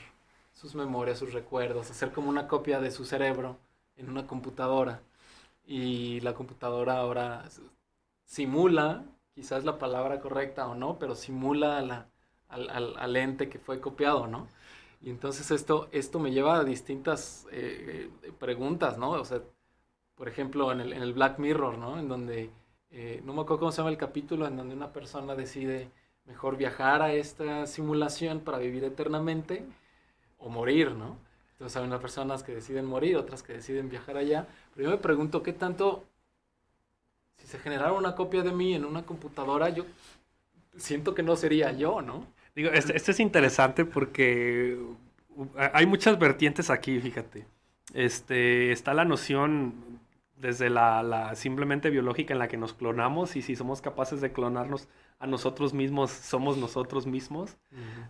sus memorias, sus recuerdos, hacer como una copia de su cerebro en una computadora. Y la computadora ahora simula, quizás la palabra correcta o no, pero simula la, al, al, ente que fue copiado, ¿no? Y entonces esto, esto me lleva a distintas eh, preguntas, ¿no? O sea, por ejemplo, en el, en el Black Mirror, ¿no? En donde eh, no me acuerdo cómo se llama el capítulo, en donde una persona decide mejor viajar a esta simulación para vivir eternamente o morir, ¿no? Entonces hay unas personas que deciden morir, otras que deciden viajar allá. Pero yo me pregunto, ¿qué tanto, si se generara una copia de mí en una computadora, yo siento que no sería yo, ¿no? Digo, este, este es interesante porque hay muchas vertientes aquí, fíjate. Este, está la noción desde la, simplemente biológica en la que nos clonamos y si somos capaces de clonarnos a nosotros mismos, somos nosotros mismos.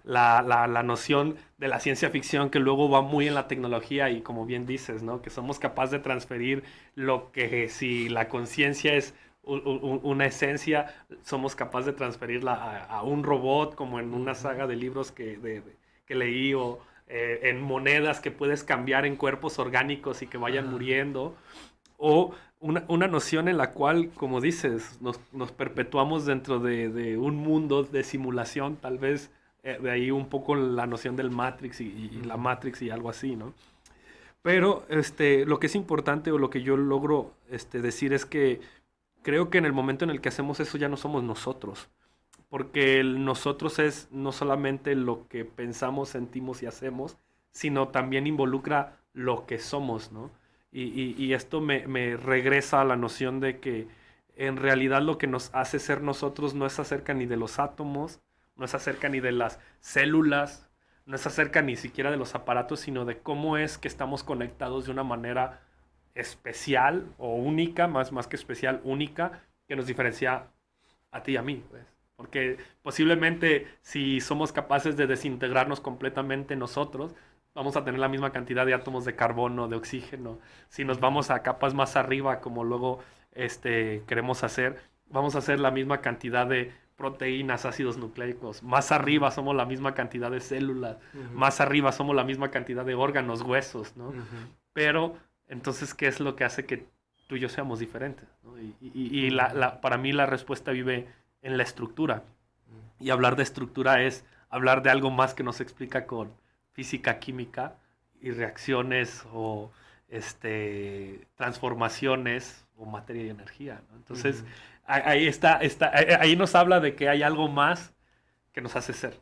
la, la, noción de la ciencia ficción que luego va muy en la tecnología y como bien dices, ¿no? que somos capaces de transferir lo que si la conciencia es una esencia, somos capaces de transferirla a, un robot como en una saga de libros que, que leí o eh, en monedas que puedes cambiar en cuerpos orgánicos y que vayan muriendo o una, una, noción en la cual, como dices, nos, nos perpetuamos dentro de, de, un mundo de simulación, tal vez eh, de ahí un poco la noción del Matrix y, la Matrix y algo así, ¿no? Pero este, lo que es importante o lo que yo logro este, decir es que creo que en el momento en el que hacemos eso ya no somos nosotros, porque el nosotros es no solamente lo que pensamos, sentimos y hacemos, sino también involucra lo que somos, ¿no? Y, esto me, regresa a la noción de que en realidad lo que nos hace ser nosotros no es acerca ni de los átomos, no es acerca ni de las células, no es acerca ni siquiera de los aparatos, sino de cómo es que estamos conectados de una manera especial o única, más, más que especial, única, que nos diferencia a ti y a mí. Pues. Porque posiblemente si somos capaces de desintegrarnos completamente nosotros, vamos a tener la misma cantidad de átomos de carbono, de oxígeno. Si nos vamos a capas más arriba, como luego este, queremos hacer, vamos a hacer la misma cantidad de proteínas, ácidos nucleicos. Más arriba somos la misma cantidad de células. Más arriba somos la misma cantidad de órganos, huesos, ¿no? Pero, entonces, ¿qué es lo que hace que tú y yo seamos diferentes? Y, la, para mí la respuesta vive en la estructura. Y hablar de estructura es hablar de algo más que nos explica con física, química y reacciones o este, transformaciones o materia y energía. Entonces, ahí, está, está, ahí nos habla de que hay algo más que nos hace ser.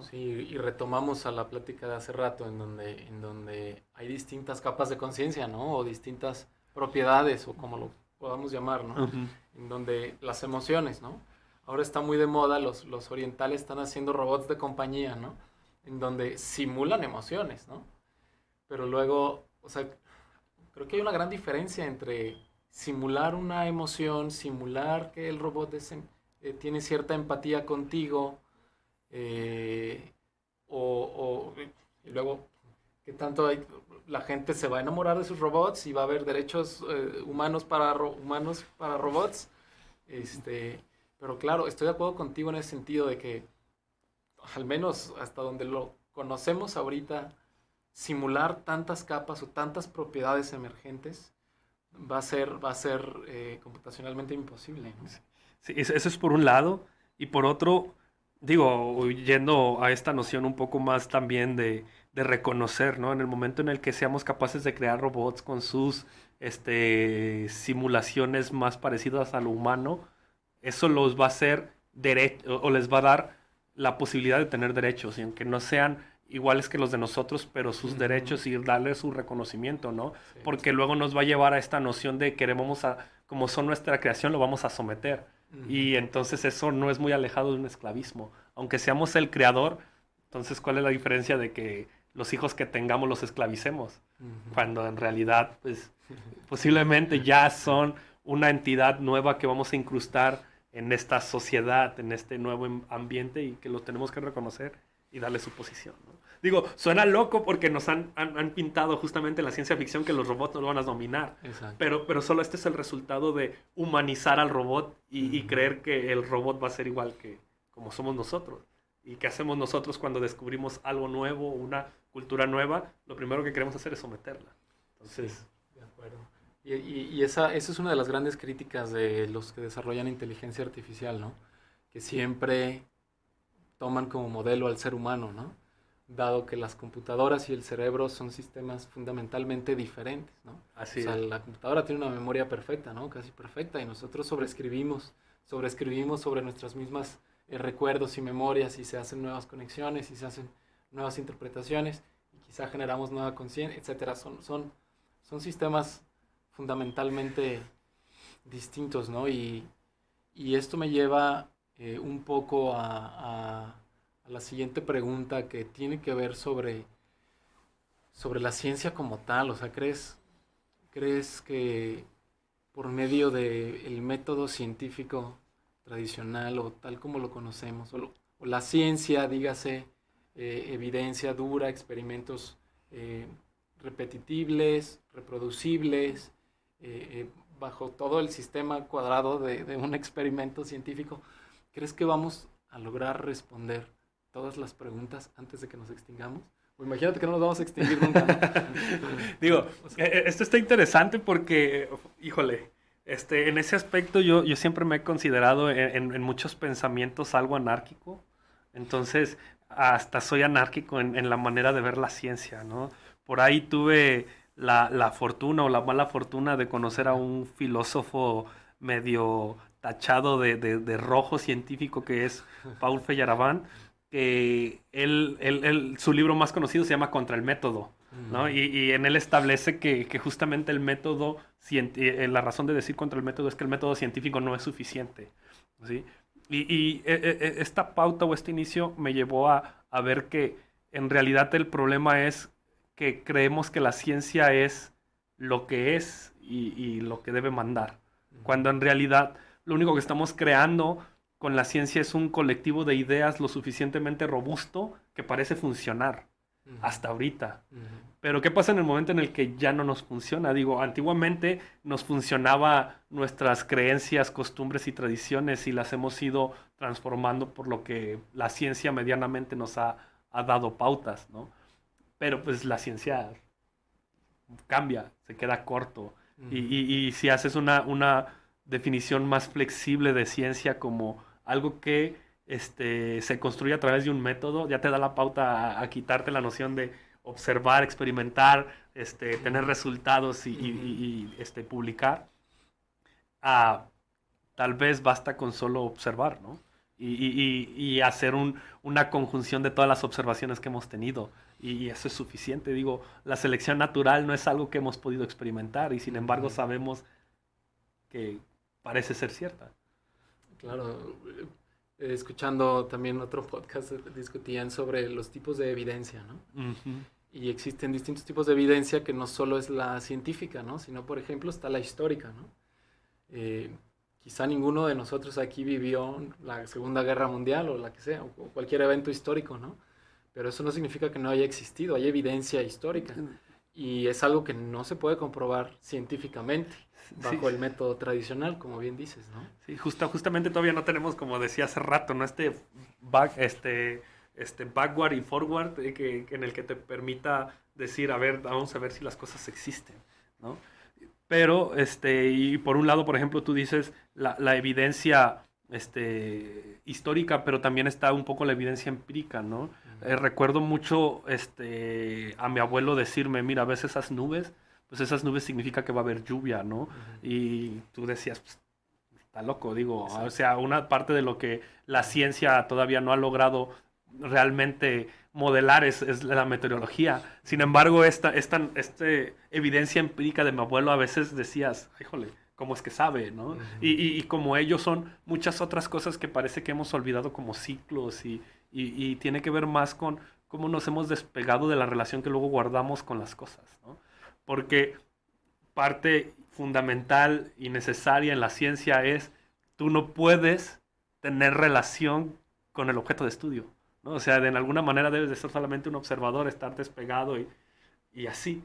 Sí, y retomamos a la plática de hace rato en donde, en donde hay distintas capas de conciencia, ¿no? O distintas propiedades, o como lo podamos llamar, ¿no? En donde las emociones, ¿no? Ahora está muy de moda, los, los orientales están haciendo robots de compañía, ¿no? En donde simulan emociones, ¿no? Pero luego, o sea, creo que hay una gran diferencia entre simular una emoción, simular que el robot eh, tiene cierta empatía contigo, eh, o, y luego que tanto hay, la gente se va a enamorar de sus robots y va a haber derechos eh, humanos, para humanos para robots. Este, pero claro, estoy de acuerdo contigo en ese sentido de que, al menos hasta donde lo conocemos ahorita, simular tantas capas o tantas propiedades emergentes va a ser, va a ser eh, computacionalmente imposible. Sí, eso es por un lado. Y por otro, digo, yendo a esta noción un poco más también de, de reconocer, ¿no? En el momento en el que seamos capaces de crear robots con sus este, simulaciones más parecidas a lo humano, eso los va a hacer derecho o les va a dar la posibilidad de tener derechos y aunque no sean iguales que los de nosotros, pero sus derechos y darle su reconocimiento, ¿no? Porque luego nos va a llevar a esta noción de que queremos, a, como son nuestra creación, lo vamos a someter. Y entonces eso no es muy alejado de un esclavismo. Aunque seamos el creador, entonces ¿cuál es la diferencia de que los hijos que tengamos los esclavicemos? Cuando en realidad, pues, posiblemente ya son una entidad nueva que vamos a incrustar en esta sociedad, en este nuevo ambiente y que lo tenemos que reconocer y darle su posición. Digo, suena loco porque nos han, han, pintado justamente en la ciencia ficción que los robots no lo van a dominar. Pero, pero solo este es el resultado de humanizar al robot y, creer que el robot va a ser igual que como somos nosotros. ¿Y qué hacemos nosotros cuando descubrimos algo nuevo, una cultura nueva? Lo primero que queremos hacer es someterla. Entonces... de acuerdo. Y, y, esa, esa es una de las grandes críticas de los que desarrollan inteligencia artificial, ¿no? Que siempre toman como modelo al ser humano, ¿no? Dado que las computadoras y el cerebro son sistemas fundamentalmente diferentes, ¿no? Así o sea, la computadora tiene una memoria perfecta, ¿no? Casi perfecta, y nosotros sobreescribimos, sobreescribimos sobre nuestras mismas eh, recuerdos y memorias, y se hacen nuevas conexiones, y se hacen nuevas interpretaciones, y quizá generamos nueva conciencia, etcétera. Son, son, son sistemas fundamentalmente distintos, ¿no? Y, y esto me lleva eh, un poco a, la siguiente pregunta que tiene que ver sobre, sobre la ciencia como tal. O sea, ¿crees, crees que por medio del método científico tradicional o tal como lo conocemos, o, la ciencia, dígase, eh, evidencia dura, experimentos eh, reproducibles, bajo todo el sistema cuadrado de, un experimento científico, ¿Crees que vamos a lograr responder todas las preguntas antes de que nos extingamos? O imagínate que no nos vamos a extinguir nunca. Digo, e, e, esto está interesante porque, híjole, este, en ese aspecto yo, yo siempre me he considerado en, muchos pensamientos algo anárquico. Entonces, hasta soy anárquico en, la manera de ver la ciencia, ¿no? Por ahí tuve la, la, fortuna o la mala fortuna de conocer a un filósofo medio tachado de, rojo científico que es Paul Feyerabend, que él, su libro más conocido se llama Contra el Método, ¿no? Y, en él establece que, justamente el método, eh, la razón de decir contra el método es que el método científico no es suficiente, ¿sí? Y, e, e, e, esta pauta o este inicio me llevó a, ver que en realidad el problema es que creemos que la ciencia es lo que es y, y lo que debe mandar, cuando en realidad lo único que estamos creando con la ciencia es un colectivo de ideas lo suficientemente robusto que parece funcionar hasta ahorita. Pero ¿qué pasa en el momento en el que ya no nos funciona? Digo, antiguamente nos funcionaba nuestras creencias, costumbres y tradiciones y las hemos ido transformando por lo que la ciencia medianamente nos ha, dado pautas, ¿no? Pero pues la ciencia cambia, se queda corto. y, si haces una, una definición más flexible de ciencia como algo que este, se construye a través de un método, ya te da la pauta a, quitarte la noción de observar, experimentar, este, tener resultados y, este, publicar. Ah, tal vez basta con solo observar, ¿no? Y, hacer una conjunción de todas las observaciones que hemos tenido. Y eso es suficiente. Digo, la selección natural no es algo que hemos podido experimentar y sin embargo sabemos que parece ser cierta. Claro, eh, escuchando también otro podcast eh, discutían sobre los tipos de evidencia, ¿no? Y existen distintos tipos de evidencia que no solo es la científica, ¿no? Sino, por ejemplo, está la histórica, ¿no? Eh, quizá ninguno de nosotros aquí vivió la Segunda Guerra Mundial o la que sea, o cualquier evento histórico, ¿no? Pero eso no significa que no haya existido, hay evidencia histórica y es algo que no se puede comprobar científicamente bajo el método tradicional, como bien dices, ¿no? Sí, justo, justamente todavía no tenemos, como decía hace rato, ¿no? Este, back, este, este backward y forward eh, que, en el que te permita decir, a ver, vamos a ver si las cosas existen, ¿no? Pero, este, y por un lado, por ejemplo, tú dices la, la evidencia este, histórica, pero también está un poco la evidencia empírica, ¿no? Eh, recuerdo mucho este, a mi abuelo decirme, mira, ¿ves esas nubes? Pues esas nubes significa que va a haber lluvia, ¿no? Y tú decías, pues, está loco, digo, o sea, una parte de lo que la ciencia todavía no ha logrado realmente modelar es, es la meteorología. Sin embargo, esta, esta, este evidencia empírica de mi abuelo a veces decías, híjole, cómo es que sabe, ¿no? y, y, como ellos son muchas otras cosas que parece que hemos olvidado como ciclos y, y, tiene que ver más con cómo nos hemos despegado de la relación que luego guardamos con las cosas, ¿no? Porque parte fundamental y necesaria en la ciencia es tú no puedes tener relación con el objeto de estudio, ¿no? O sea, de en alguna manera debes de ser solamente un observador, estar despegado y, y así.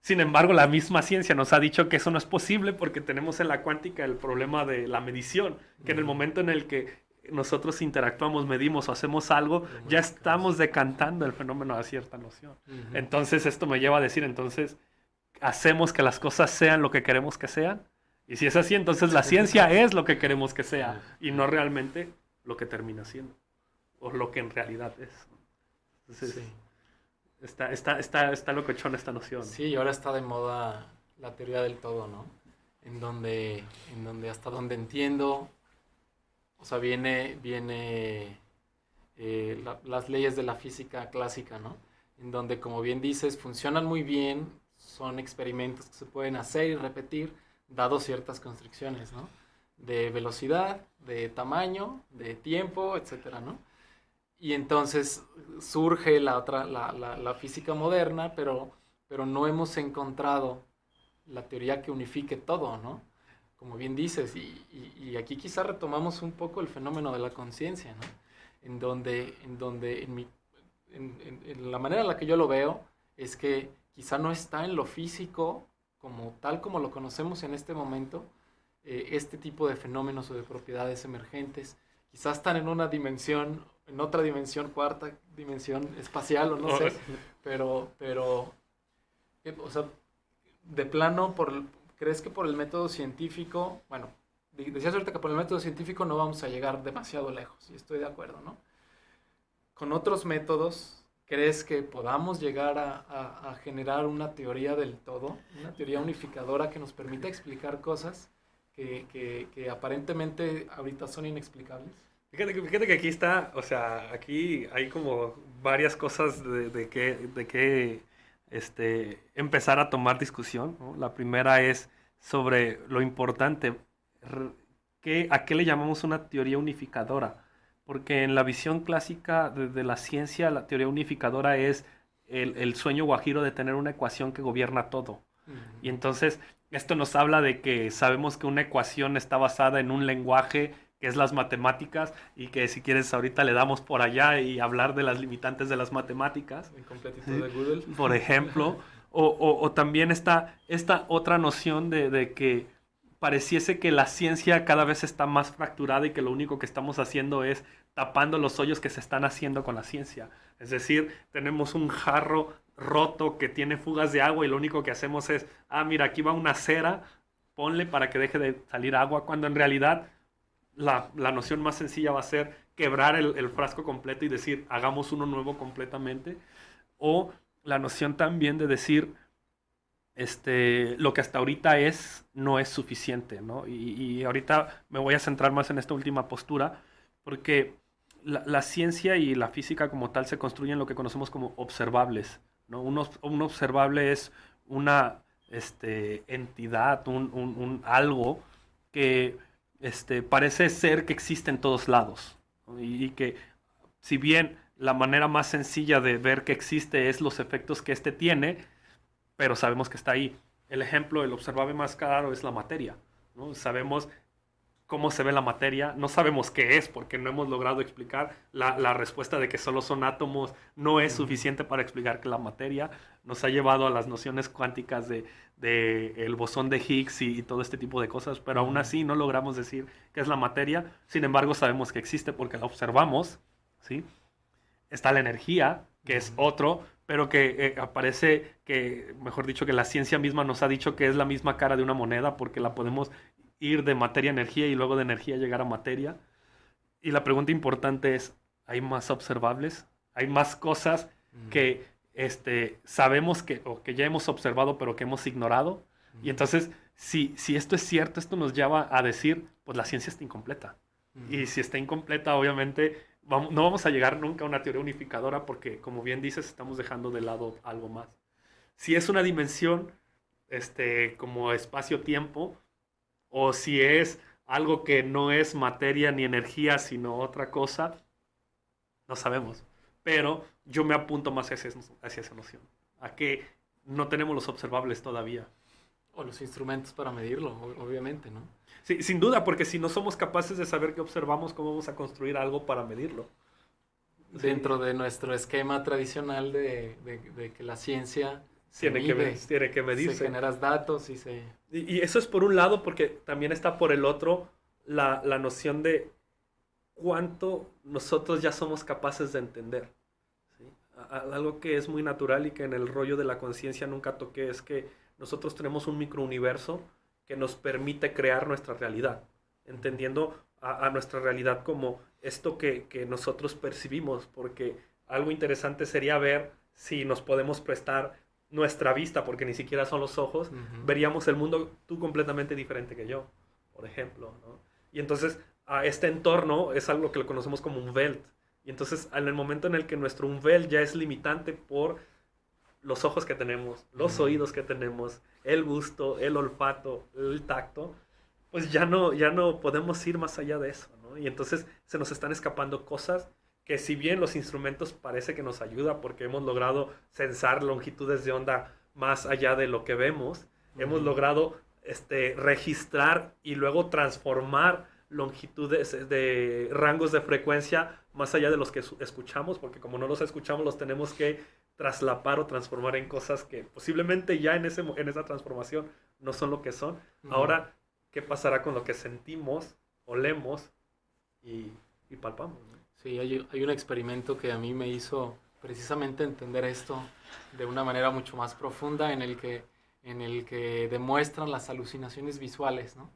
Sin embargo, la misma ciencia nos ha dicho que eso no es posible porque tenemos en la cuántica el problema de la medición, que en el momento en el que nosotros interactuamos, medimos o hacemos algo, ya estamos decantando el fenómeno a cierta noción. Entonces esto me lleva a decir, entonces, hacemos que las cosas sean lo que queremos que sean. Y si es así, entonces la ciencia es lo que queremos que sea y no realmente lo que termina siendo o lo que en realidad es. Entonces, sí. está, está, está, está locochón esta noción. Sí, y ahora está de moda la teoría del todo, ¿no? En donde, en donde hasta donde entiendo, o sea, viene, viene eh, las leyes de la física clásica, ¿no? En donde, como bien dices, funcionan muy bien, son experimentos que se pueden hacer y repetir, dado ciertas constricciones, ¿no? De velocidad, de tamaño, de tiempo, etcétera, ¿no? Y entonces surge la otra, la, la, la física moderna, pero, pero no hemos encontrado la teoría que unifique todo, ¿no? Como bien dices, y, aquí quizá retomamos un poco el fenómeno de la conciencia, ¿no? En donde, en, donde en, mi, en, la manera en la que yo lo veo, es que quizá no está en lo físico, como tal como lo conocemos en este momento, eh, este tipo de fenómenos o de propiedades emergentes, quizás están en una dimensión, en otra dimensión, cuarta dimensión espacial o no sé, pero, pero, eh, o sea, de plano, por, ¿Crees que por el método científico, bueno, decías ahorita que por el método científico no vamos a llegar demasiado lejos, y estoy de acuerdo, ¿no? Con otros métodos, ¿crees que podamos llegar a, generar una teoría del todo, una teoría unificadora que nos permita explicar cosas que, aparentemente ahorita son inexplicables? Fíjate que, aquí está, o sea, aquí hay como varias cosas de, de que, de que este, empezar a tomar discusión. La primera es sobre lo importante, ¿a qué le llamamos una teoría unificadora? Porque en la visión clásica de, la ciencia, la teoría unificadora es el, sueño guajiro de tener una ecuación que gobierna todo. Y entonces esto nos habla de que sabemos que una ecuación está basada en un lenguaje que es las matemáticas, y que si quieres ahorita le damos por allá y hablar de las limitantes de las matemáticas. de Google. Por ejemplo. O, también está esta otra noción de, que pareciese que la ciencia cada vez está más fracturada y que lo único que estamos haciendo es tapando los hoyos que se están haciendo con la ciencia. Es decir, tenemos un jarro roto que tiene fugas de agua y lo único que hacemos es, ah, mira, aquí va una cera, ponle para que deje de salir agua, cuando en realidad la, noción más sencilla va a ser quebrar el, frasco completo y decir, hagamos uno nuevo completamente. O la noción también de decir, este, lo que hasta ahorita es, no es suficiente, ¿no? Y, ahorita me voy a centrar más en esta última postura, porque la, ciencia y la física como tal se construyen lo que conocemos como observables, ¿no? Un, un observable es una este, entidad, un, un algo que este, parece ser que existe en todos lados. Y, que si bien la manera más sencilla de ver que existe es los efectos que éste tiene, pero sabemos que está ahí. El ejemplo, el observable más claro es la materia. ¿no? Sabemos cómo se ve la materia, no sabemos qué es porque no hemos logrado explicar. La, respuesta de que solo son átomos no es suficiente para explicar que la materia nos ha llevado a las nociones cuánticas de, el bosón de Higgs y, todo este tipo de cosas, pero aún así no logramos decir qué es la materia. Sin embargo, sabemos que existe porque la observamos, ¿sí? Está la energía, que es otro, pero que eh, aparece que, mejor dicho, que la ciencia misma nos ha dicho que es la misma cara de una moneda porque la podemos ir de materia a energía y luego de energía llegar a materia. Y la pregunta importante es, ¿hay más observables? ¿Hay más cosas que este, sabemos que, o que ya hemos observado pero que hemos ignorado? Y entonces, si, si esto es cierto, esto nos lleva a decir, pues la ciencia está incompleta. Y si está incompleta, obviamente no vamos a llegar nunca a una teoría unificadora porque, como bien dices, estamos dejando de lado algo más. Si es una dimensión este, como espacio-tiempo, o si es algo que no es materia ni energía, sino otra cosa, no sabemos. Pero yo me apunto más hacia, hacia esa noción, a que no tenemos los observables todavía. O los instrumentos para medirlo, obviamente, ¿no? Sí, sin duda, porque si no somos capaces de saber qué observamos, ¿cómo vamos a construir algo para medirlo? Dentro de nuestro esquema tradicional de, de que la ciencia tiene, que, tiene que medirse. Se generas datos y se... Y, eso es por un lado, porque también está por el otro la, la noción de cuánto nosotros ya somos capaces de entender. Algo que es muy natural y que en el rollo de la conciencia nunca toqué es que nosotros tenemos un microuniverso que nos permite crear nuestra realidad, entendiendo a, a nuestra realidad como esto que, que nosotros percibimos, porque algo interesante sería ver si nos podemos prestar nuestra vista, porque ni siquiera son los ojos, veríamos el mundo tú completamente diferente que yo, por ejemplo. Y entonces a este entorno es algo que lo conocemos como un velt. Y entonces en el momento en el que nuestro velt ya es limitante por los ojos que tenemos, los oídos que tenemos, el gusto, el olfato, el tacto, pues ya no, ya no podemos ir más allá de eso. Y entonces se nos están escapando cosas que si bien los instrumentos parece que nos ayuda porque hemos logrado censar longitudes de onda más allá de lo que vemos, hemos logrado este, registrar y luego transformar longitudes de rangos de frecuencia más allá de los que escuchamos, porque como no los escuchamos los tenemos que traslapar o transformar en cosas que posiblemente ya en, ese, en esa transformación no son lo que son. Ahora, ¿qué pasará con lo que sentimos, olemos y, y palpamos? Sí, hay, hay, un experimento que a mí me hizo precisamente entender esto de una manera mucho más profunda en el que, en el que demuestran las alucinaciones visuales, ¿no?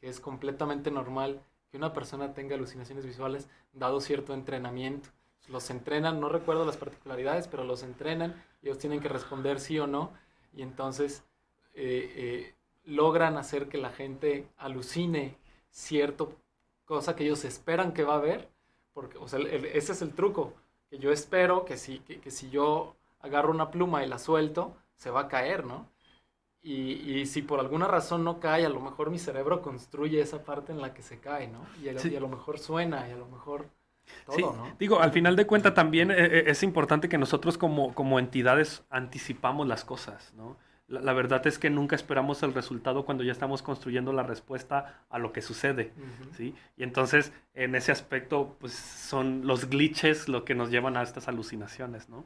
que es completamente normal que una persona tenga alucinaciones visuales dado cierto entrenamiento. Los entrenan, no recuerdo las particularidades, pero los entrenan, ellos tienen que responder sí o no, y entonces eh, eh, logran hacer que la gente alucine cierto cosa que ellos esperan que va a ver porque, o sea, ese es el truco, que yo espero que si, que, si yo agarro una pluma y la suelto, se va a caer, ¿no? Y, y, si por alguna razón no cae, a lo mejor mi cerebro construye esa parte en la que se cae, ¿no? Y a, lo mejor suena, y a lo mejor todo, ¿no? Digo, al final de cuentas también eh, eh, es importante que nosotros como, como entidades anticipamos las cosas, ¿no? la, verdad es que nunca esperamos el resultado cuando ya estamos construyendo la respuesta a lo que sucede, ¿sí? Y entonces, en ese aspecto, pues son los glitches lo que nos llevan a estas alucinaciones, ¿no?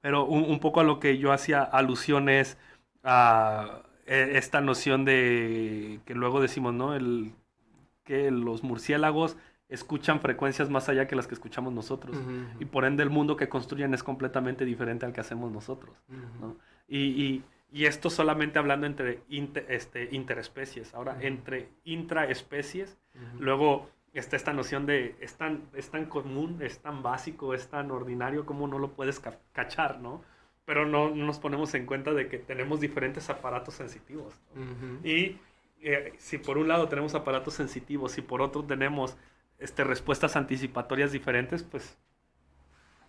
Pero un, poco a lo que yo hacía alusiones a e, esta noción de que luego decimos, ¿no? El, que los murciélagos escuchan frecuencias más allá que las que escuchamos nosotros. Y por ende el mundo que construyen es completamente diferente al que hacemos nosotros. ¿no? y, y esto solamente hablando entre este, interespecies. Ahora, entre intraespecies, luego está esta noción de es tan, es tan común, es tan básico, es tan ordinario como no lo puedes cachar, ¿no? Pero no, nos ponemos en cuenta de que tenemos diferentes aparatos sensitivos. Y eh, si por un lado tenemos aparatos sensitivos y por otro tenemos este, respuestas anticipatorias diferentes, pues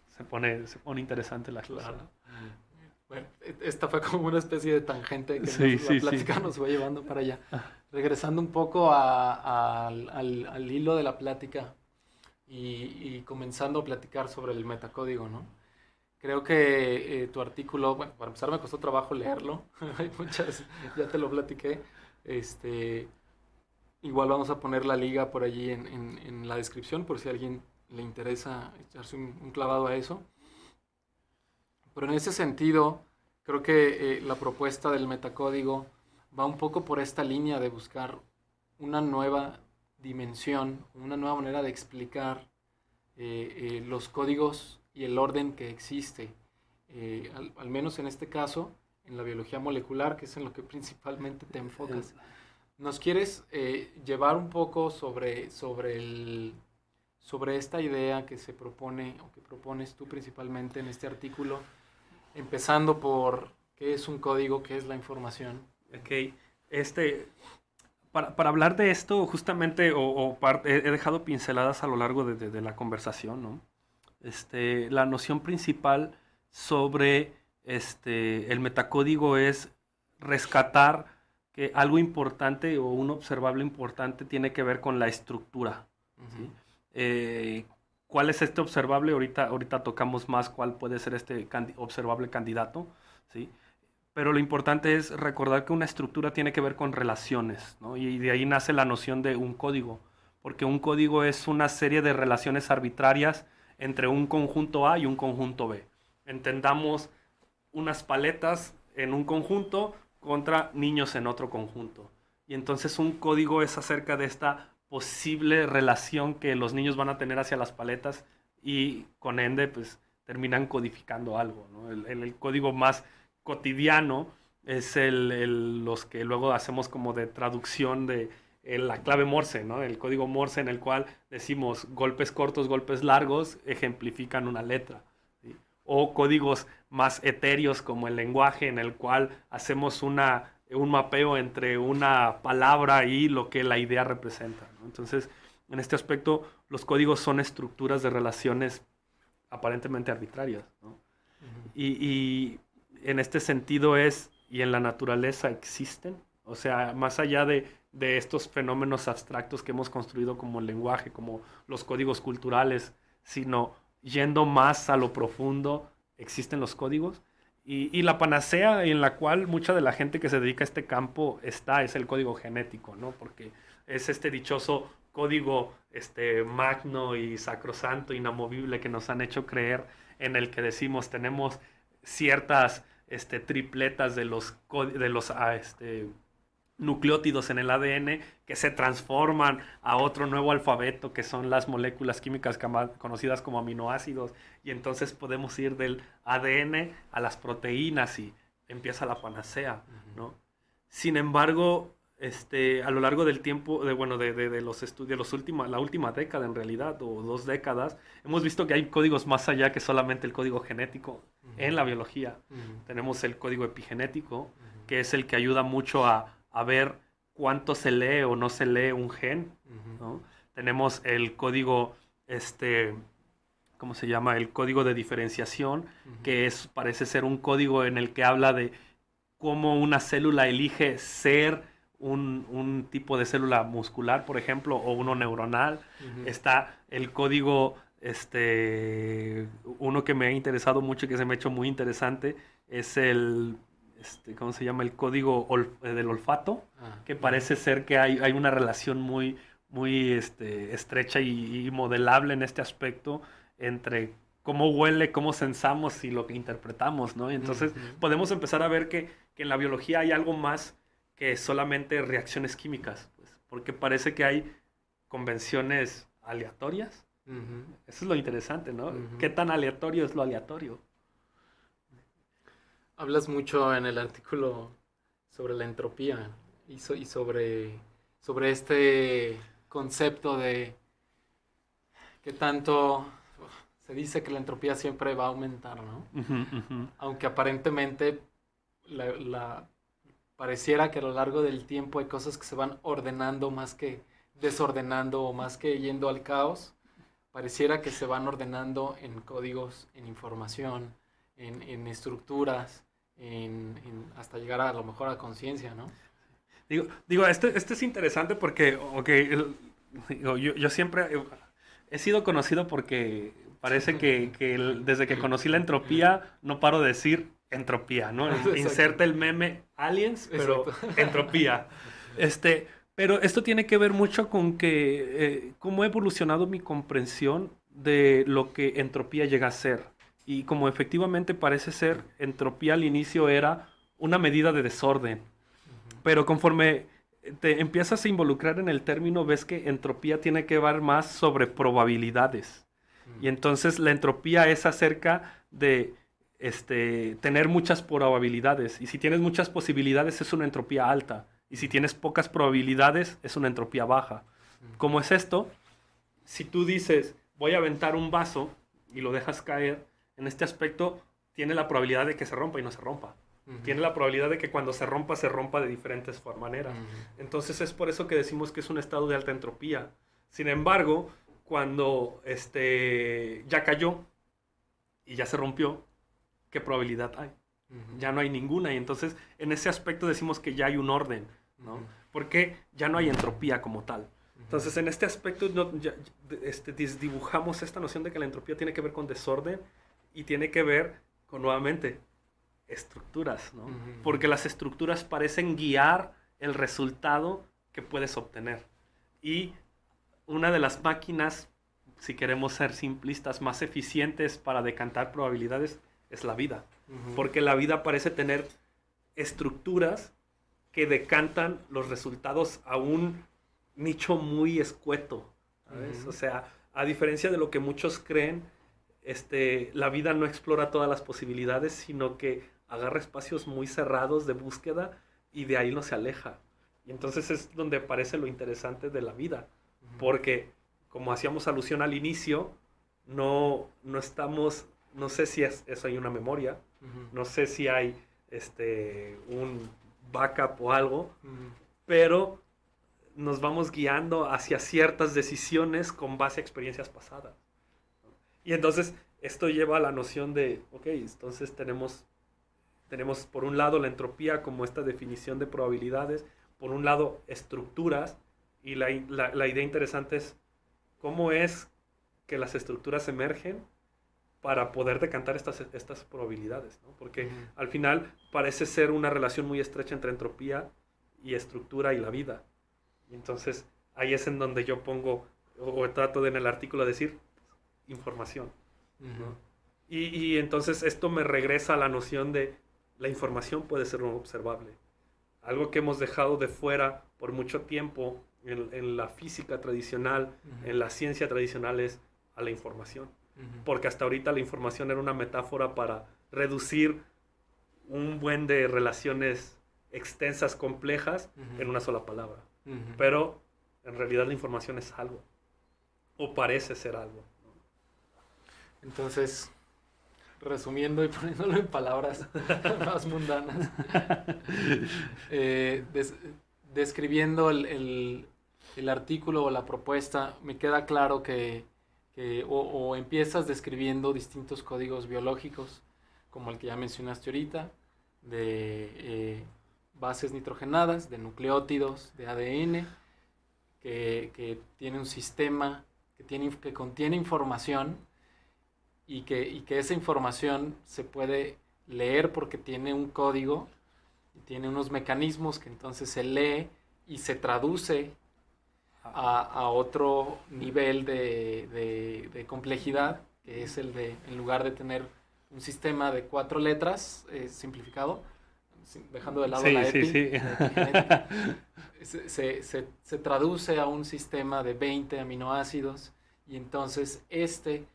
se pone, se pone interesante la clase. Bueno, e, esta fue como una especie de tangente que la plática nos fue llevando para allá. Ah. Regresando un poco al, hilo de la plática y, comenzando a platicar sobre el metacódigo, ¿no? Creo que eh, tu artículo, bueno, para empezar me costó trabajo leerlo, hay muchas, ya te lo platiqué, este, Igual vamos a poner la liga por allí en, la descripción por si a alguien le interesa echarse un, clavado a eso. Pero en ese sentido, creo que eh, la propuesta del metacódigo va un poco por esta línea de buscar una nueva dimensión, una nueva manera de explicar eh, eh, los códigos y el orden que existe. al, menos en este caso, en la biología molecular, que es en lo que principalmente te enfocas. ¿Nos quieres eh, llevar un poco sobre, sobre, el, sobre esta idea que se propone o que propones tú principalmente en este artículo? Empezando por qué es un código, qué es la información. Ok, este, para, para hablar de esto, justamente, o, he dejado pinceladas a lo largo de, de, la conversación, ¿no? Este, la noción principal sobre este, el metacódigo es rescatar que algo importante o un observable importante tiene que ver con la estructura. Eh, ¿Cuál es este observable? Ahorita, ahorita tocamos más cuál puede ser este observable candidato. ¿sí? Pero lo importante es recordar que una estructura tiene que ver con relaciones, y de ahí nace la noción de un código, porque un código es una serie de relaciones arbitrarias entre un conjunto A y un conjunto B. Entendamos unas paletas en un conjunto contra niños en otro conjunto. Y entonces un código es acerca de esta posible relación que los niños van a tener hacia las paletas y con ende pues terminan codificando algo. El, código más cotidiano es el, los que luego hacemos como de traducción de la clave Morse, ¿no? el código Morse en el cual decimos golpes cortos, golpes largos, ejemplifican una letra o códigos más etéreos como el lenguaje en el cual hacemos una, un mapeo entre una palabra y lo que la idea representa. Entonces, en este aspecto, los códigos son estructuras de relaciones aparentemente arbitrarias. y, y, en este sentido es, y en la naturaleza existen, o sea, más allá de, de estos fenómenos abstractos que hemos construido como el lenguaje, como los códigos culturales, sino yendo más a lo profundo, existen los códigos. Y, la panacea en la cual mucha de la gente que se dedica a este campo está es el código genético, ¿no? Porque es este dichoso código este, magno y sacrosanto, inamovible que nos han hecho creer, en el que decimos tenemos ciertas este, tripletas de los, de los ah, este, nucleótidos en el ADN que se transforman a otro nuevo alfabeto que son las moléculas químicas conocidas como aminoácidos. Y entonces podemos ir del ADN a las proteínas y empieza la panacea, ¿no? Sin embargo, este, a lo largo del tiempo, de, bueno, de, de, los estudios, los última, la última década en realidad, o dos décadas, hemos visto que hay códigos más allá que solamente el código genético en la biología. Tenemos el código epigenético, que es el que ayuda mucho a a ver cuánto se lee o no se lee un gen. Tenemos el código, este, ¿cómo se llama? El código de diferenciación, que es, parece ser un código en el que habla de cómo una célula elige ser un, tipo de célula muscular, por ejemplo, o uno neuronal. Está el código, este, uno que me ha interesado mucho y que se me ha hecho muy interesante, es el este, ¿cómo se llama? El código eh, del olfato, ah, que parece ser que hay, hay, una relación muy, muy este, estrecha y, modelable en este aspecto entre cómo huele, cómo sensamos y lo que interpretamos, ¿no? Y entonces podemos empezar a ver que, que, en la biología hay algo más que solamente reacciones químicas, pues, porque parece que hay convenciones aleatorias. Eso es lo interesante, ¿no? ¿Qué tan aleatorio es lo aleatorio? Hablas mucho en el artículo sobre la entropía y, sobre, sobre este concepto de que tanto se dice que la entropía siempre va a aumentar, ¿no? Aunque aparentemente la, pareciera que a lo largo del tiempo hay cosas que se van ordenando más que desordenando o más que yendo al caos, pareciera que se van ordenando en códigos, en información, en, en estructuras, hasta llegar a, lo mejor a conciencia, ¿no? Digo, digo este, este es interesante porque, okay, yo, yo, siempre he sido conocido porque parece que, que desde que conocí la entropía no paro de decir entropía, ¿no? Inserta el meme aliens, pero entropía. Este, Pero esto tiene que ver mucho con que eh, cómo ha evolucionado mi comprensión de lo que entropía llega a ser. Y como efectivamente parece ser, entropía al inicio era una medida de desorden. Pero conforme te empiezas a involucrar en el término, ves que entropía tiene que ver más sobre probabilidades. Y entonces la entropía es acerca de este, tener muchas probabilidades. Y si tienes muchas posibilidades es una entropía alta. Y si tienes pocas probabilidades es una entropía baja. ¿Cómo es esto? Si tú dices, voy a aventar un vaso y lo dejas caer, en este aspecto tiene la probabilidad de que se rompa y no se rompa. Tiene la probabilidad de que cuando se rompa, se rompa de diferentes maneras. Entonces es por eso que decimos que es un estado de alta entropía. Sin embargo, cuando este, ya cayó y ya se rompió, ¿qué probabilidad hay? Ya no hay ninguna. Y entonces en ese aspecto decimos que ya hay un orden, ¿no? Porque ya no hay entropía como tal. Entonces en este aspecto este, dibujamos esta noción de que la entropía tiene que ver con desorden y tiene que ver con nuevamente estructuras, ¿no? Porque las estructuras parecen guiar el resultado que puedes obtener. Y una de las máquinas, si queremos ser simplistas, más eficientes para decantar probabilidades es la vida. Porque la vida parece tener estructuras que decantan los resultados a un nicho muy escueto. O sea, a diferencia de lo que muchos creen, este, la vida no explora todas las posibilidades, sino que agarra espacios muy cerrados de búsqueda y de ahí no se aleja. Y entonces es donde aparece lo interesante de la vida, porque como hacíamos alusión al inicio, no, no estamos, no sé si es, eso hay una memoria, no sé si hay este, un backup o algo, pero nos vamos guiando hacia ciertas decisiones con base a experiencias pasadas. Y entonces esto lleva a la noción de, ok, entonces tenemos tenemos por un lado la entropía como esta definición de probabilidades, por un lado estructuras, y la, idea interesante es cómo es que las estructuras emergen para poder decantar estas, estas probabilidades, porque al final parece ser una relación muy estrecha entre entropía y estructura y la vida. Y entonces ahí es en donde yo pongo, o, trato de en el artículo decir, información. y, y, entonces esto me regresa a la noción de la información puede ser observable. Algo que hemos dejado de fuera por mucho tiempo en, la física tradicional, en la ciencia tradicional, es a la información. Porque hasta ahorita la información era una metáfora para reducir un buen de relaciones extensas, complejas, en una sola palabra. Pero en realidad la información es algo. O parece ser algo. Entonces, resumiendo y poniéndolo en palabras más mundanas, eh, describiendo el, artículo o la propuesta, me queda claro que, o, empiezas describiendo distintos códigos biológicos, como el que ya mencionaste ahorita, de eh, bases nitrogenadas, de nucleótidos, de ADN, que, que tiene un sistema que, tiene, que contiene información y que, y que esa información se puede leer porque tiene un código y tiene unos mecanismos que entonces se lee y se traduce a, a otro nivel de, de, de, complejidad, que es el de, en lugar de tener un sistema de cuatro letras eh, simplificado, dejando de lado la EPI, se, se, se, se traduce a un sistema de 20 aminoácidos y entonces este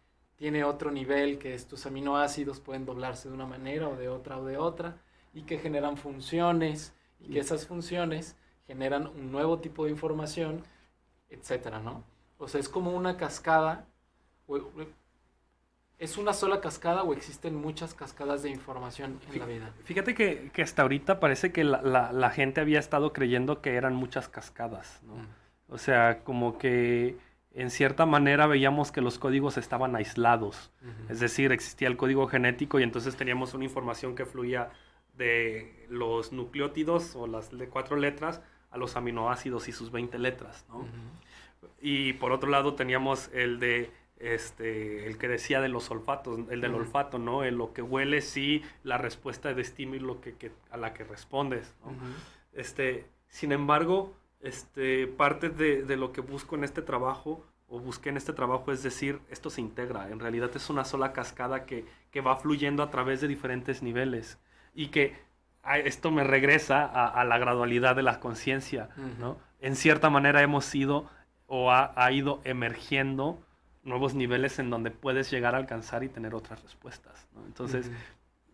tiene otro nivel que estos aminoácidos pueden doblarse de una manera o de otra o de otra y que generan funciones y que esas funciones generan un nuevo tipo de información, etcétera, ¿no? O sea, es como una cascada, ¿es una sola cascada o existen muchas cascadas de información en la vida? Fíjate que, que hasta ahorita parece que la, la, gente había estado creyendo que eran muchas cascadas, ¿no? Mm. O sea, como que en cierta manera veíamos que los códigos estaban aislados. Es decir, existía el código genético y entonces teníamos una información que fluía de los nucleótidos o las de cuatro letras a los aminoácidos y sus 20 letras. Y por otro lado teníamos el de este, el que decía de los olfatos, el del olfato, ¿no? El lo que huele, sí, la respuesta de estímulo que, a la que respondes, este, sin embargo, este, parte de, de, lo que busco en este trabajo o busqué en este trabajo es decir, esto se integra, en realidad es una sola cascada que, que va fluyendo a través de diferentes niveles y que esto me regresa a, la gradualidad de la conciencia, ¿no? En cierta manera hemos sido o ha, ha, ido emergiendo nuevos niveles en donde puedes llegar a alcanzar y tener otras respuestas, ¿no? Entonces,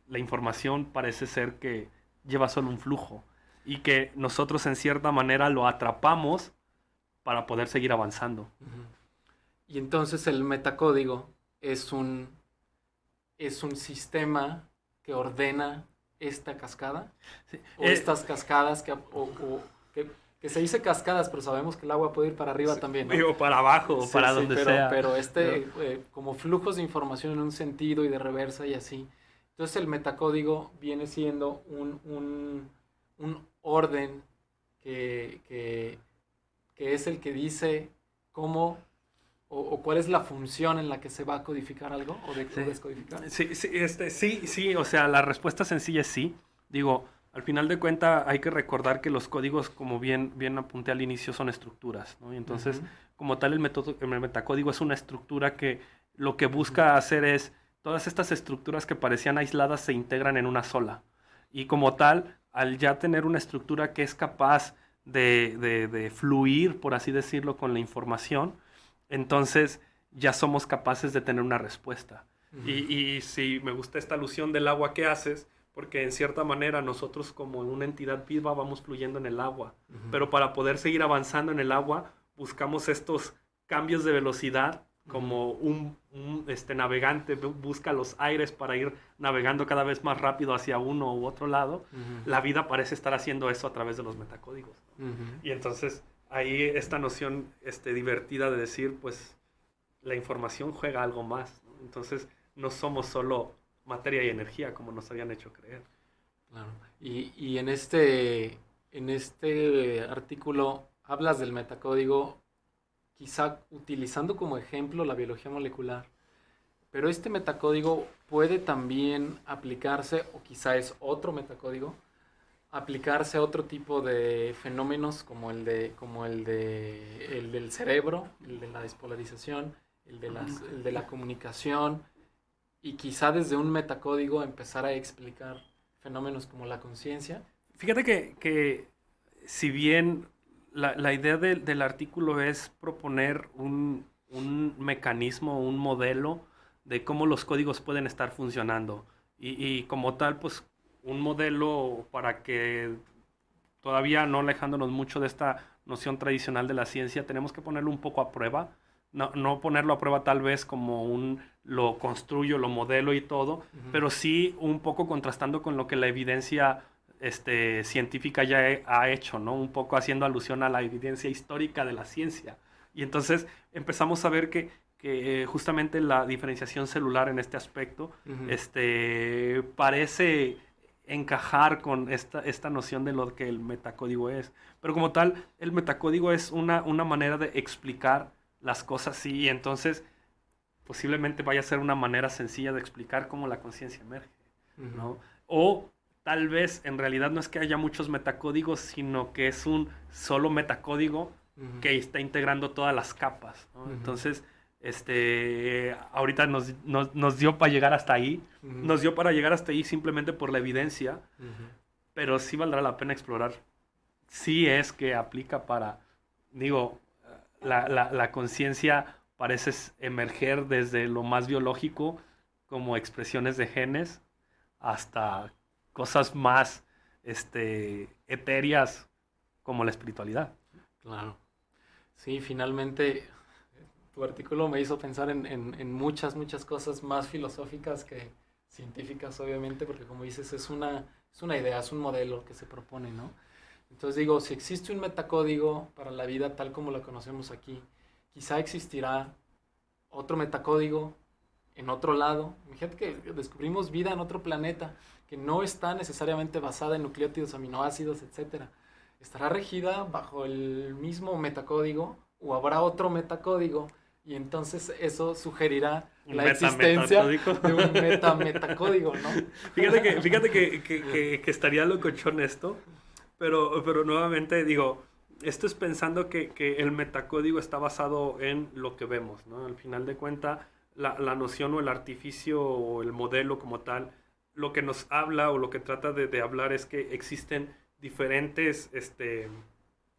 la información parece ser que lleva solo un flujo y que nosotros en cierta manera lo atrapamos para poder seguir avanzando. Y entonces el metacódigo es un, es un sistema que ordena esta cascada o eh, estas cascadas que, que, se dice cascadas, pero sabemos que el agua puede ir para arriba también. O para abajo, o para donde pero, sea. Pero este, eh, como flujos de información en un sentido y de reversa y así. Entonces el metacódigo viene siendo un, un, un orden que, que, que, es el que dice cómo o, cuál es la función en la que se va a codificar algo o, de, descodificar. Sí, sí, este, sí, sí, o sea, la respuesta sencilla es sí. Digo, al final de cuentas hay que recordar que los códigos, como bien, bien apunté al inicio, son estructuras, ¿no? Y entonces, como tal, el, método, el metacódigo es una estructura que lo que busca hacer es todas estas estructuras que parecían aisladas se integran en una sola. Y como tal, al ya tener una estructura que es capaz de, de, de fluir, por así decirlo, con la información, entonces ya somos capaces de tener una respuesta. y, y si me gusta esta alusión del agua que haces, porque en cierta manera nosotros como una entidad viva vamos fluyendo en el agua, pero para poder seguir avanzando en el agua buscamos estos cambios de velocidad como un, este, navegante busca los aires para ir navegando cada vez más rápido hacia uno u otro lado, la vida parece estar haciendo eso a través de los metacódigos. Y entonces ahí esta noción este, divertida de decir, pues la información juega algo más. Entonces no somos solo materia y energía como nos habían hecho creer. Claro. Y, y en, este, en este artículo hablas del metacódigo, quizá utilizando como ejemplo la biología molecular. Pero este metacódigo puede también aplicarse, o quizá es otro metacódigo, aplicarse a otro tipo de fenómenos como el de como el de el del cerebro, el de la despolarización, el de, las, el de la comunicación y quizá desde un metacódigo empezar a explicar fenómenos como la conciencia. Fíjate que, que, si bien la, la idea de, del artículo es proponer un, un, mecanismo, un modelo de cómo los códigos pueden estar funcionando y, y como tal, pues un modelo para que todavía no alejándonos mucho de esta noción tradicional de la ciencia, tenemos que ponerlo un poco a prueba. No, no ponerlo a prueba tal vez como un lo construyo, lo modelo y todo, pero sí un poco contrastando con lo que la evidencia este, científica ya ha hecho, ¿no? Un poco haciendo alusión a la evidencia histórica de la ciencia. Y entonces empezamos a ver que, que justamente la diferenciación celular en este aspecto este, parece encajar con esta, esta noción de lo que el metacódigo es. Pero como tal, el metacódigo es una, una manera de explicar las cosas y entonces posiblemente vaya a ser una manera sencilla de explicar cómo la conciencia emerge. ¿no? O tal vez en realidad no es que haya muchos metacódigos, sino que es un solo metacódigo que está integrando todas las capas. Entonces, este, ahorita nos, nos, dio para llegar hasta ahí, nos dio para llegar hasta ahí simplemente por la evidencia, pero sí valdrá la pena explorar. Sí es que aplica para, digo, la, la, la conciencia parece emerger desde lo más biológico, como expresiones de genes, hasta cosas más este, etéreas como la espiritualidad. Claro. Sí, finalmente tu artículo me hizo pensar en, en, muchas, muchas cosas más filosóficas que científicas, obviamente, porque como dices, es una, es una idea, es un modelo que se propone, ¿no? Entonces digo, si existe un metacódigo para la vida tal como la conocemos aquí, quizá existirá otro metacódigo en otro lado. Fíjate que descubrimos vida en otro planeta que no está necesariamente basada en nucleótidos, aminoácidos, etc. Estará regida bajo el mismo metacódigo o habrá otro metacódigo y entonces eso sugerirá la existencia de un meta-metacódigo, ¿no? Fíjate que, fíjate que, que, que, estaría locochón esto, pero, pero nuevamente digo, esto es pensando que, que, el metacódigo está basado en lo que vemos, ¿no? Al final de cuentas, la, la, noción o el artificio o el modelo como tal, lo que nos habla o lo que trata de, de hablar es que existen diferentes este,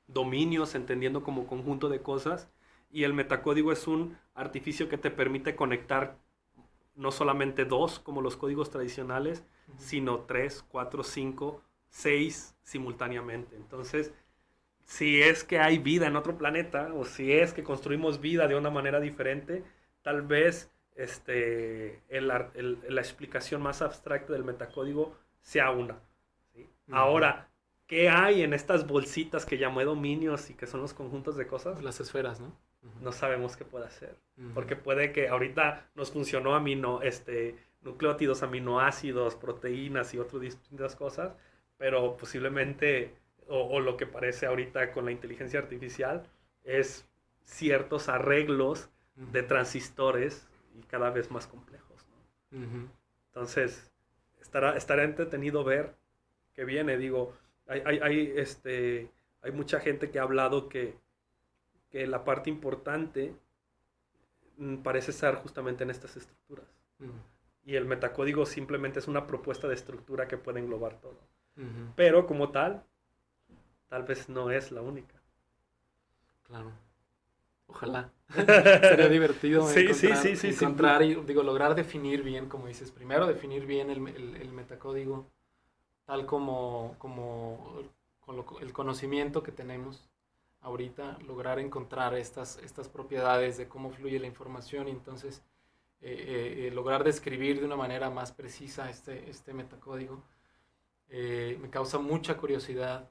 dominios, entendiendo como conjunto de cosas, y el metacódigo es un artificio que te permite conectar no solamente dos, como los códigos tradicionales, sino tres, cuatro, cinco, seis simultáneamente. Entonces, si es que hay vida en otro planeta, o si es que construimos vida de una manera diferente, tal vez este, la explicación más abstracta del metacódigo sea una. Ahora, ¿Qué hay en estas bolsitas que llamé dominios y que son los conjuntos de cosas? Las esferas, ¿no? No sabemos qué puede hacer. Porque puede que ahorita nos funcionó amino, este, nucleótidos, aminoácidos, proteínas y otras distintas cosas, pero posiblemente, o, lo que parece ahorita con la inteligencia artificial, es ciertos arreglos de transistores y cada vez más complejos. ¿no? Entonces, estará, estará entretenido ver qué viene. Digo, hay, hay, este, hay mucha gente que ha hablado que, que la parte importante mm, parece estar justamente en estas estructuras. Y el metacódigo simplemente es una propuesta de estructura que puede englobar todo. Pero como tal, tal vez no es la única. Claro. Ojalá. Sería divertido sí, encontrar, sí, sí, encontrar y digo, lograr definir bien, como dices, primero definir bien el, el metacódigo tal como, como el conocimiento que tenemos ahorita, lograr encontrar estas, estas propiedades de cómo fluye la información y entonces eh, eh, eh, lograr describir de una manera más precisa este, este metacódigo. me causa mucha curiosidad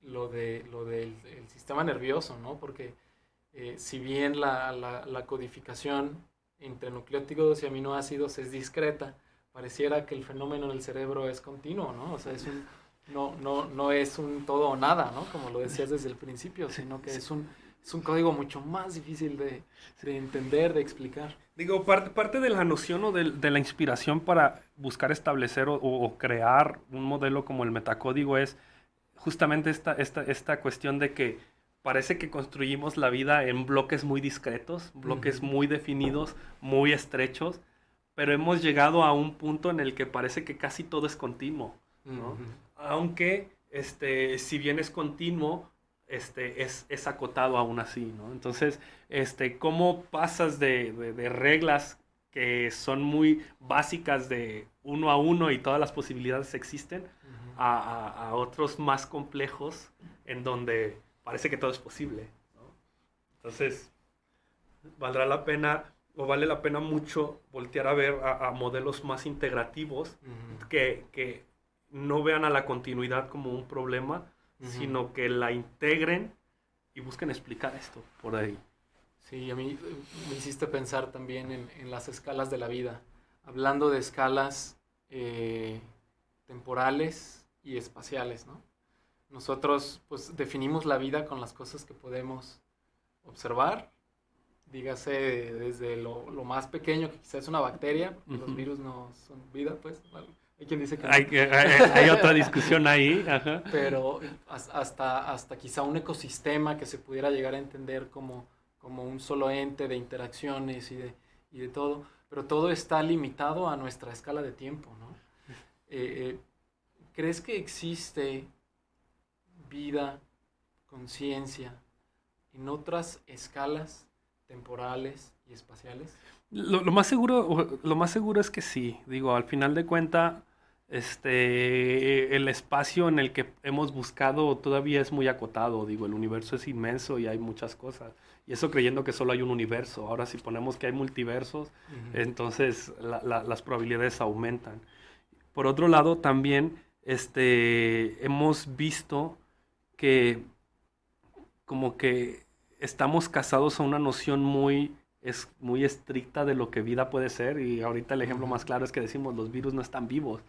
lo, de, lo del sistema nervioso, ¿no? Porque si bien la, la, la codificación entre nucleótidos y aminoácidos es discreta, pareciera que el fenómeno en el cerebro es continuo, ¿no? O sea, es un, no, no, no es un todo o nada, ¿no? Como lo decías desde el principio, sino que es un, es un código mucho más difícil de, de entender, de explicar. Digo, parte, parte de la noción o de, de la inspiración para buscar establecer o, o, crear un modelo como el metacódigo es justamente esta, esta, esta cuestión de que parece que construimos la vida en bloques muy discretos, bloques muy definidos, muy estrechos, pero hemos llegado a un punto en el que parece que casi todo es continuo, ¿no? Aunque, este, si bien es continuo, este, es, es, acotado aún así, ¿no? Entonces, este, ¿cómo pasas de, de, reglas que son muy básicas de uno a uno y todas las posibilidades existen a, a, a, otros más complejos en donde parece que todo es posible, ¿no? Entonces, valdrá la pena o vale la pena mucho voltear a ver a, modelos más integrativos que, que, no vean a la continuidad como un problema, sino que la integren y busquen explicar esto por ahí. Sí, a mí eh, me hiciste pensar también en, en las escalas de la vida, hablando de escalas eh, temporales y espaciales, ¿no? Nosotros pues definimos la vida con las cosas que podemos observar dígase desde lo, más pequeño, que quizás es una bacteria, los virus no son vida, pues. hay quien dice que hay, hay, otra discusión ahí, pero hasta, hasta quizá un ecosistema que se pudiera llegar a entender como, como un solo ente de interacciones y de, y de todo, pero todo está limitado a nuestra escala de tiempo, ¿no? Eh, eh, ¿Crees que existe vida, conciencia en otras escalas temporales y espaciales? Lo, más seguro, lo más seguro es que sí. Digo, al final de cuenta, este, el espacio en el que hemos buscado todavía es muy acotado. Digo, el universo es inmenso y hay muchas cosas. Y eso creyendo que solo hay un universo. Ahora, si ponemos que hay multiversos, entonces las probabilidades aumentan. Por otro lado, también este, hemos visto que como que estamos casados a una noción muy, es, muy estricta de lo que vida puede ser y ahorita el ejemplo más claro es que decimos los virus no están vivos.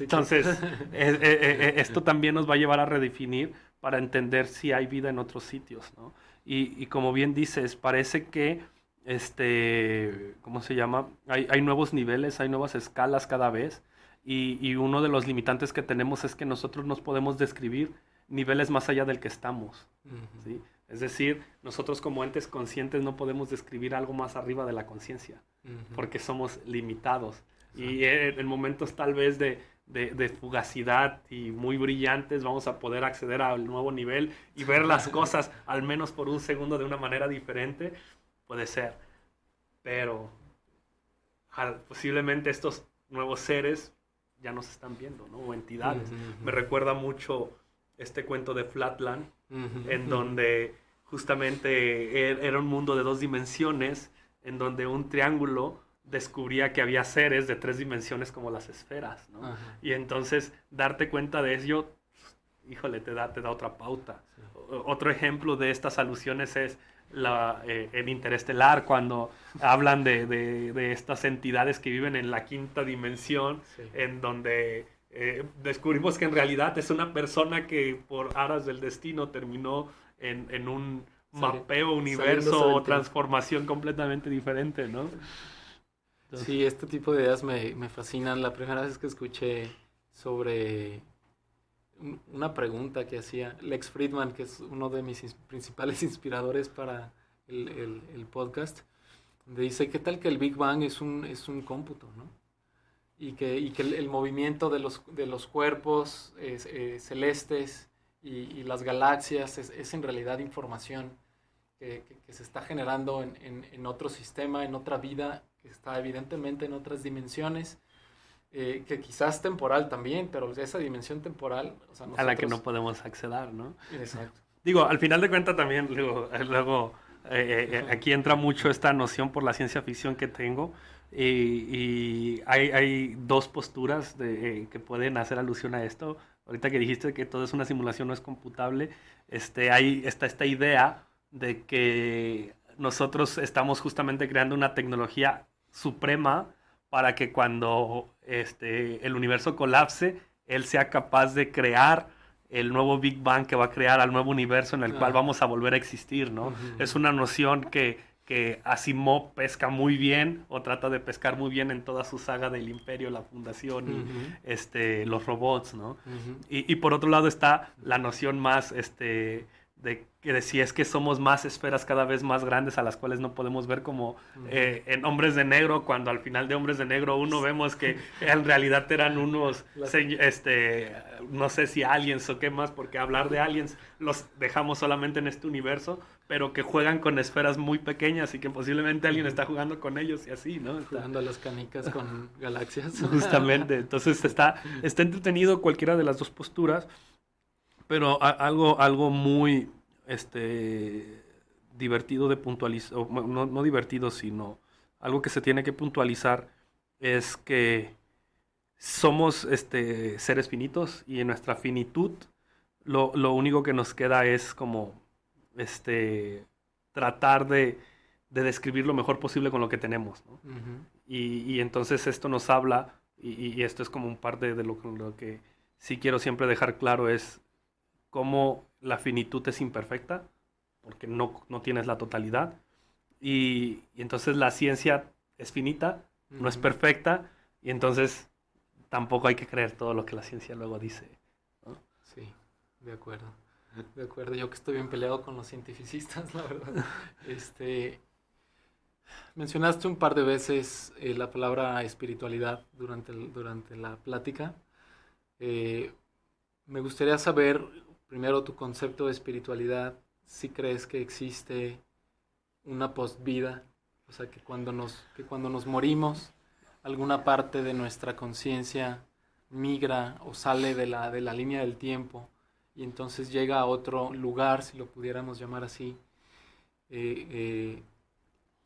Entonces, eh, eh, eh, esto también nos va a llevar a redefinir para entender si hay vida en otros sitios, ¿no? Y, y como bien dices, parece que, este, ¿cómo se llama? Hay, hay nuevos niveles, hay nuevas escalas cada vez y, y, uno de los limitantes que tenemos es que nosotros nos podemos describir niveles más allá del que estamos. ¿sí? Es decir, nosotros como entes conscientes no podemos describir algo más arriba de la conciencia, porque somos limitados. Y en, momentos tal vez de, de, fugacidad y muy brillantes vamos a poder acceder al nuevo nivel y ver las cosas al menos por un segundo de una manera diferente. Puede ser. Pero posiblemente estos nuevos seres ya nos están viendo, ¿no? O entidades. Me recuerda mucho este cuento de Flatland, en donde justamente er, era un mundo de dos dimensiones, en donde un triángulo descubría que había seres de tres dimensiones como las esferas, ¿no? Y entonces darte cuenta de ello, híjole, te da, te da otra pauta. Otro ejemplo de estas alusiones es la, eh, el interestelar, cuando hablan de, de, estas entidades que viven en la quinta dimensión, en donde eh, descubrimos que en realidad es una persona que por aras del destino terminó en, en un mapeo, universo o transformación completamente diferente, ¿no? sí, este tipo de ideas me, me fascinan. La primera vez que escuché sobre una pregunta que hacía Lex Friedman, que es uno de mis principales inspiradores para el, el, podcast, donde dice, ¿qué tal que el Big Bang es un, es un cómputo, ¿no? Y que, y que el, movimiento de los, de los cuerpos eh, celestes y, y, las galaxias es, es, en realidad información que, que, se está generando en, en, en, otro sistema, en otra vida, que está evidentemente en otras dimensiones eh, que quizás temporal también, pero esa dimensión temporal... A la que no podemos acceder, ¿no? Exacto. Digo, al final de cuentas también, luego, luego eh, eh, aquí entra mucho esta noción por la ciencia ficción que tengo. Y, hay, hay, dos posturas de, que pueden hacer alusión a esto. Ahorita que dijiste que todo es una simulación, no es computable, este, hay, está esta idea de que nosotros estamos justamente creando una tecnología suprema para que cuando este, el universo colapse, él sea capaz de crear el nuevo Big Bang que va a crear al nuevo universo en el cual vamos a volver a existir, ¿no? Es una noción que, que Asimov pesca muy bien o trata de pescar muy bien en toda su saga del imperio, la fundación y este, los robots, ¿no? y, y, por otro lado está la noción más este, de que si es que somos más esferas cada vez más grandes a las cuales no podemos ver como eh, en Hombres de Negro, cuando al final de Hombres de Negro uno vemos que en realidad eran unos, este, no sé si aliens o qué más, porque hablar de aliens los dejamos solamente en este universo, pero que juegan con esferas muy pequeñas y que posiblemente alguien está jugando con ellos y así, ¿no? Jugando a las canicas con galaxias. Justamente, entonces está, está entretenido cualquiera de las dos posturas pero algo, algo muy este, divertido de puntualizar, no, no divertido, sino algo que se tiene que puntualizar es que somos este, seres finitos y en nuestra finitud lo, lo, único que nos queda es como este, tratar de, de, describir lo mejor posible con lo que tenemos. ¿no? y, y, entonces esto nos habla, y, y, esto es como un parte de lo, lo que sí quiero siempre dejar claro, es cómo la finitud es imperfecta, porque no, no tienes la totalidad, y, entonces la ciencia es finita, no es perfecta, y entonces tampoco hay que creer todo lo que la ciencia luego dice. Sí, de acuerdo. De acuerdo, yo que estoy bien peleado con los cientificistas, la verdad. Este, mencionaste un par de veces eh, la palabra espiritualidad durante, durante la plática. Eh, me gustaría saber primero tu concepto de espiritualidad, si crees que existe una postvida, o sea, que cuando nos, que cuando nos morimos, alguna parte de nuestra conciencia migra o sale de la, de la línea del tiempo y entonces llega a otro lugar, si lo pudiéramos llamar así. Eh,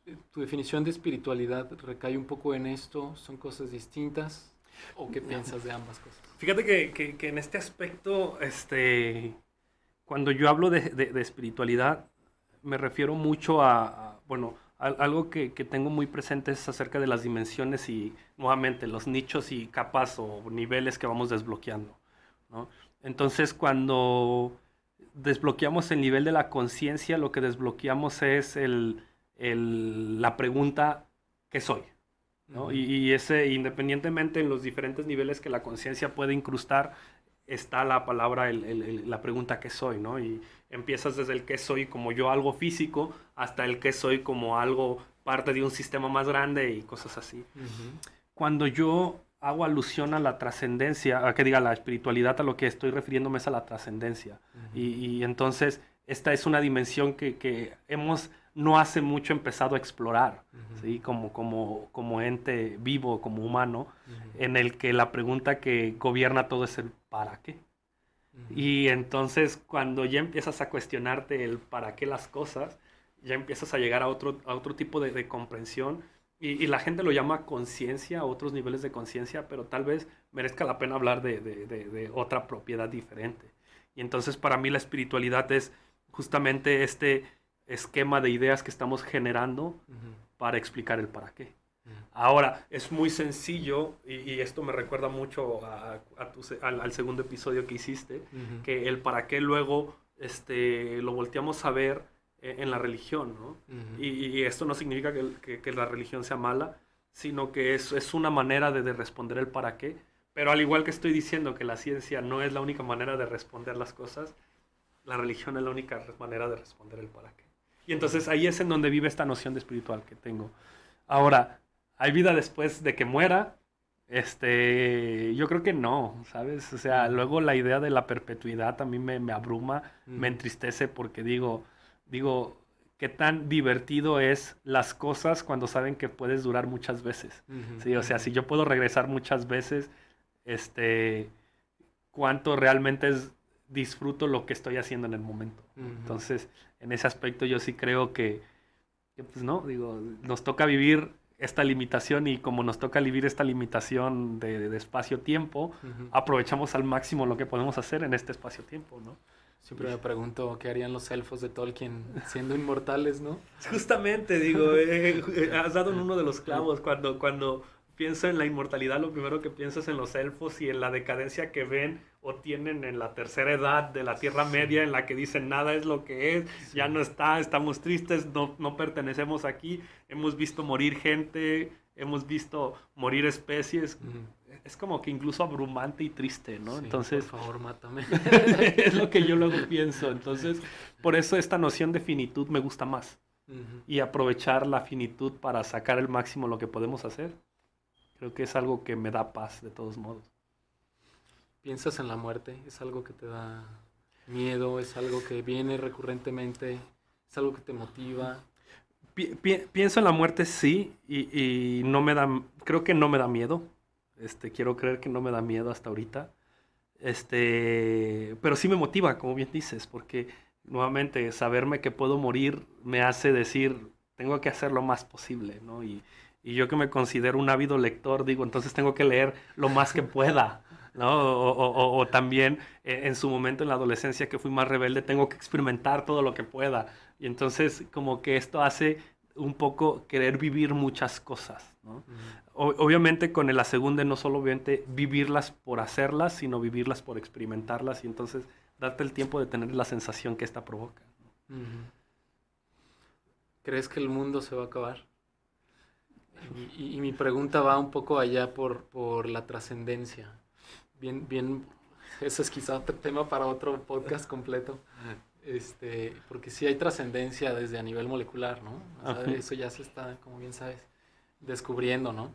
eh, ¿Tu definición de espiritualidad recae un poco en esto? ¿Son cosas distintas? ¿O qué piensas de ambas cosas? Fíjate que, en este aspecto, este, cuando yo hablo de, espiritualidad, me refiero mucho a, bueno, algo que, tengo muy presente es acerca de las dimensiones y nuevamente los nichos y capas o niveles que vamos desbloqueando. Entonces, cuando desbloqueamos el nivel de la conciencia, lo que desbloqueamos es el, la pregunta, ¿qué soy? Y, ese, independientemente en los diferentes niveles que la conciencia puede incrustar, está la palabra, la pregunta ¿qué soy? ¿no? Y empiezas desde el qué soy como yo algo físico hasta el qué soy como algo parte de un sistema más grande y cosas así. Cuando yo hago alusión a la trascendencia, a que diga la espiritualidad, a lo que estoy refiriéndome es a la trascendencia. y, entonces esta es una dimensión que, que, hemos no hace mucho empezado a explorar, ¿sí? como, como, como ente vivo, como humano, en el que la pregunta que gobierna todo es el para qué. Y entonces cuando ya empiezas a cuestionarte el para qué las cosas, ya empiezas a llegar a otro, a otro tipo de, comprensión y, la gente lo llama conciencia, otros niveles de conciencia, pero tal vez merezca la pena hablar de, de, otra propiedad diferente. Y entonces para mí la espiritualidad es justamente este esquema de ideas que estamos generando para explicar el para qué. Ahora, es muy sencillo, y, esto me recuerda mucho a, al, segundo episodio que hiciste, que el para qué luego este, lo volteamos a ver e, en la religión, ¿no? y, esto no significa que, que, la religión sea mala, sino que es, es una manera de, de, responder el para qué. Pero al igual que estoy diciendo que la ciencia no es la única manera de responder las cosas, la religión es la única manera de responder el para qué. Y entonces ahí es en donde vive esta noción de espiritual que tengo. Ahora, ¿Hay vida después de que muera? Este, yo creo que no, ¿sabes? O sea, luego la idea de la perpetuidad también me, me abruma, me entristece porque digo, digo, qué tan divertido es las cosas cuando saben que puedes durar muchas veces. Sí, o sea, si yo puedo regresar muchas veces, este, cuánto realmente es, disfruto lo que estoy haciendo en el momento. Entonces, en ese aspecto yo sí creo que, que, pues no, digo, nos toca vivir esta limitación y como nos toca vivir esta limitación de, espacio-tiempo, aprovechamos al máximo lo que podemos hacer en este espacio-tiempo, ¿no? Siempre me pregunto qué harían los elfos de Tolkien siendo inmortales, ¿no? Justamente, digo, eh, eh, has dado en uno de los clavos cuando, cuando pienso en la inmortalidad, lo primero que pienso es en los elfos y en la decadencia que ven o tienen en la tercera edad de la Tierra Media, en la que dicen nada es lo que es, ya no está, estamos tristes, no, no pertenecemos aquí, hemos visto morir gente, hemos visto morir especies. Es como que incluso abrumante y triste, ¿no? Entonces, por favor, mátame. es lo que yo luego pienso. Entonces, por eso esta noción de finitud me gusta más. Y aprovechar la finitud para sacar el máximo lo que podemos hacer. Creo que es algo que me da paz de todos modos. ¿Piensas en la muerte? ¿Es algo que te da miedo? ¿Es algo que viene recurrentemente? ¿Es algo que te motiva? pienso en la muerte, sí, y, no me da, creo que no me da miedo. Este, quiero creer que no me da miedo hasta ahorita. Este, pero sí me motiva, como bien dices, porque nuevamente saberme que puedo morir me hace decir, tengo que hacer lo más posible, ¿no? Y, y yo que me considero un ávido lector, digo, entonces tengo que leer lo más que pueda, ¿no? O, también eh, en su momento en la adolescencia que fui más rebelde, tengo que experimentar todo lo que pueda. Y entonces como que esto hace un poco querer vivir muchas cosas, ¿no? obviamente con el segunda no solo obviamente vivirlas por hacerlas, sino vivirlas por experimentarlas y entonces darte el tiempo de tener la sensación que esta provoca. ¿Crees que el mundo se va a acabar? Y, mi pregunta va un poco allá por, por la trascendencia. Bien, bien, eso es quizá otro tema para otro podcast completo. Este, porque sí hay trascendencia desde a nivel molecular, ¿no? eso ya se está, como bien sabes, descubriendo, ¿no?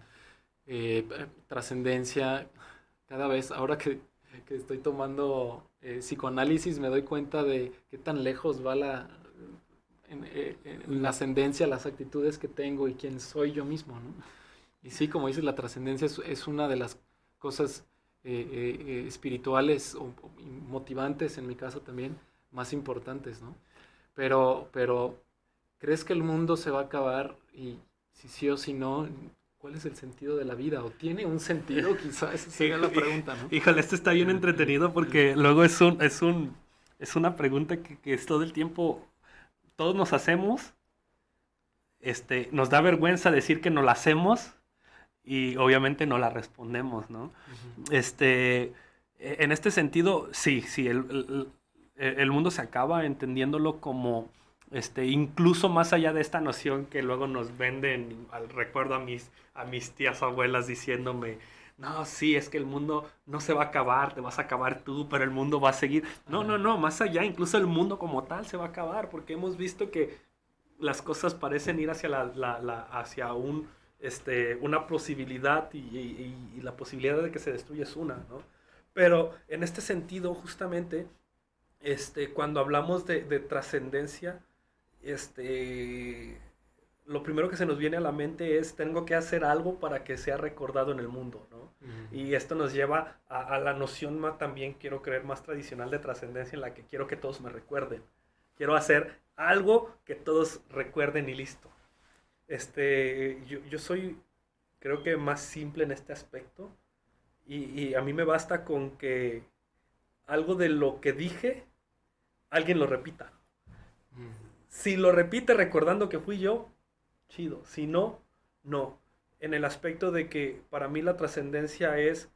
Eh, trascendencia, cada vez, ahora que, que estoy tomando eh, psicoanálisis, me doy cuenta de qué tan lejos va la, eh, en, la ascendencia, las actitudes que tengo y quién soy yo mismo, ¿no? Y sí, como dices, la trascendencia es, una de las cosas eh, eh, espirituales o, motivantes, en mi caso también, más importantes, ¿no? Pero, pero, ¿crees que el mundo se va a acabar? Y si sí o si no, ¿cuál es el sentido de la vida? ¿O tiene un sentido? Quizás esa sería la pregunta, ¿no? Híjole, esto está bien entretenido porque luego es un, es un, es una pregunta que, que es todo el tiempo todos nos hacemos, este, nos da vergüenza decir que no la hacemos y obviamente no la respondemos, ¿no? Este, e, en este sentido, sí, sí, el, el, mundo se acaba entendiéndolo como, este, incluso más allá de esta noción que luego nos venden, al recuerdo a mis, a mis tías abuelas diciéndome, no, sí, es que el mundo no se va a acabar, te vas a acabar tú, pero el mundo va a seguir. No, no, no, más allá, incluso el mundo como tal se va a acabar, porque hemos visto que las cosas parecen ir hacia, la, hacia un, este, una posibilidad y, la posibilidad de que se destruya es una, ¿no? Pero en este sentido, justamente, este, cuando hablamos de, de trascendencia, este, lo primero que se nos viene a la mente es tengo que hacer algo para que sea recordado en el mundo, ¿no? Y esto nos lleva a, la noción más, también, quiero creer, más tradicional de trascendencia en la que quiero que todos me recuerden. Quiero hacer algo que todos recuerden y listo. Este, yo, yo soy, creo que más simple en este aspecto y, y a mí me basta con que algo de lo que dije, alguien lo repita. Si lo repite recordando que fui yo, chido. Si no, no. En el aspecto de que para mí la trascendencia es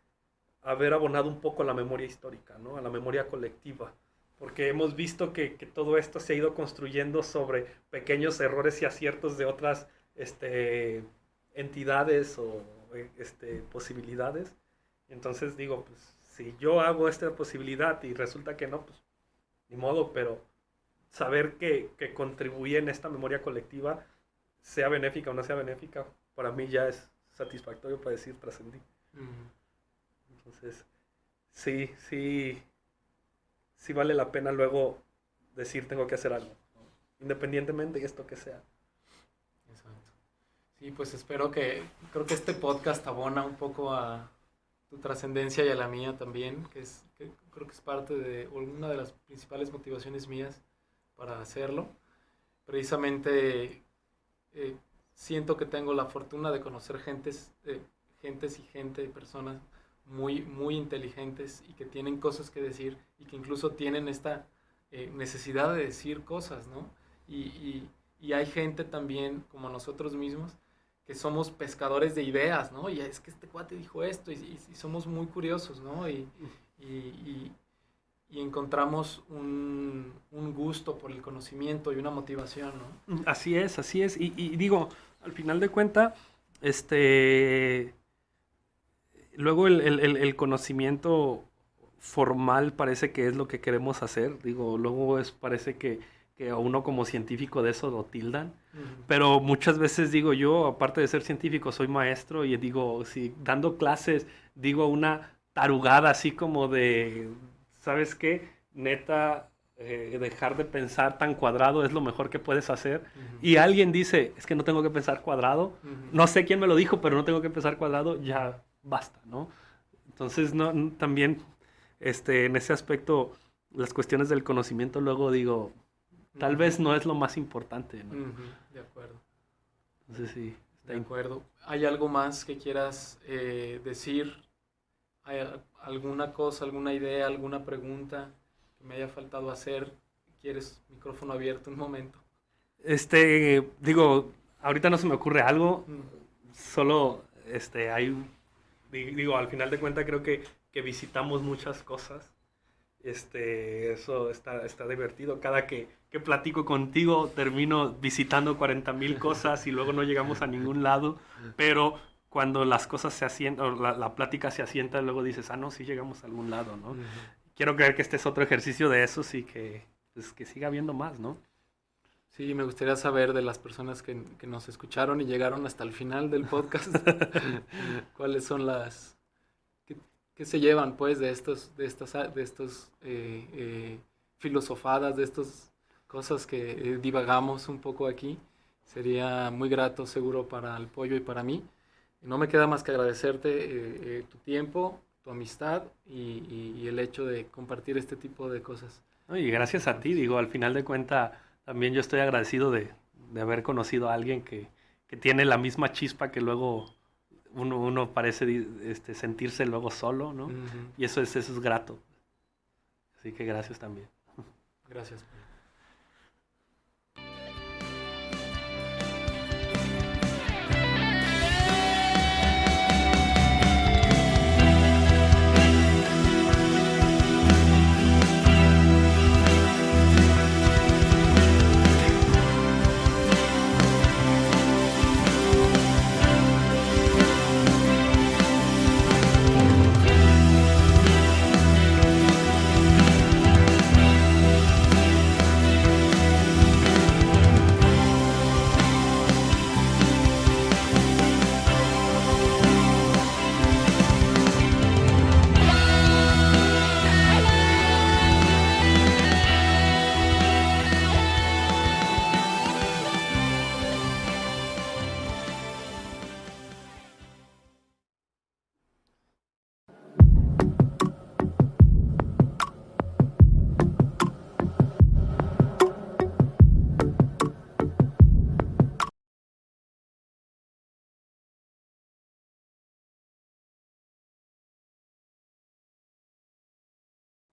haber abonado un poco a la memoria histórica, ¿no? A la memoria colectiva. Porque hemos visto que, todo esto se ha ido construyendo sobre pequeños errores y aciertos de otras este, entidades o este, posibilidades. Entonces digo, pues si yo hago esta posibilidad y resulta que no, pues ni modo, pero saber que, que contribuye en esta memoria colectiva sea benéfica o no sea benéfica, para mí ya es satisfactorio para decir trascendí. Entonces, sí, sí, sí vale la pena luego decir tengo que hacer algo, independientemente de esto que sea. Exacto. Sí, pues espero que, creo que este podcast abona un poco a tu trascendencia y a la mía también, que es, que creo que es parte de una de las principales motivaciones mías para hacerlo. Precisamente eh, siento que tengo la fortuna de conocer gentes, eh, y gente, personas muy, muy inteligentes y que tienen cosas que decir y que incluso tienen esta eh, necesidad de decir cosas, ¿no? Y, y, hay gente también, como nosotros mismos, que somos pescadores de ideas, ¿no? Y es que este cuate dijo esto y, y somos muy curiosos, ¿no? Y, y encontramos un, un, gusto por el conocimiento y una motivación, ¿no? Así es, así es. Y, digo, al final de cuenta, este, luego el, el, el, conocimiento formal parece que es lo que queremos hacer. Digo, luego es, parece que, que a uno como científico de eso lo tildan. Pero muchas veces digo yo, aparte de ser científico, soy maestro y digo, si dando clases, digo una tarugada así como de ¿sabes qué? Neta, eh, dejar de pensar tan cuadrado es lo mejor que puedes hacer. Y alguien dice, es que no tengo que pensar cuadrado. No sé quién me lo dijo, pero no tengo que pensar cuadrado, ya basta, ¿no? Entonces, no, también este, en ese aspecto, las cuestiones del conocimiento, luego digo, tal vez no es lo más importante, ¿no? De acuerdo. Entonces, sí. de acuerdo. ¿Hay algo más que quieras eh, decir? ¿Hay alguna cosa, alguna idea, alguna pregunta que me haya faltado hacer, quieres micrófono abierto un momento. Este, digo, ahorita no se me ocurre algo, solo este, hay, digo, al final de cuentas creo que, que visitamos muchas cosas. Este, eso está, está divertido. Cada que, que platico contigo termino visitando 40 mil cosas y luego no llegamos a ningún lado, pero cuando las cosas se asientan, la, la, plática se asienta, luego dices, ah, no, sí llegamos a algún lado, ¿no? Quiero creer que este es otro ejercicio de eso, y que, pues, que siga habiendo más, ¿no? Sí, me gustaría saber de las personas que, que nos escucharon y llegaron hasta el final del podcast, cuáles son las... ¿Qué, se llevan, pues, de estos, de estas, de estos eh, eh, filosofadas, de estas cosas que eh, divagamos un poco aquí? Sería muy grato, seguro, para el pollo y para mí. No me queda más que agradecerte eh, eh, tu tiempo, tu amistad y, el hecho de compartir este tipo de cosas. y gracias a ti, digo, al final de cuentas también yo estoy agradecido de, haber conocido a alguien que, tiene la misma chispa que luego uno, uno parece este, sentirse luego solo, ¿no? Y eso es, eso es grato. Así que gracias también. Gracias.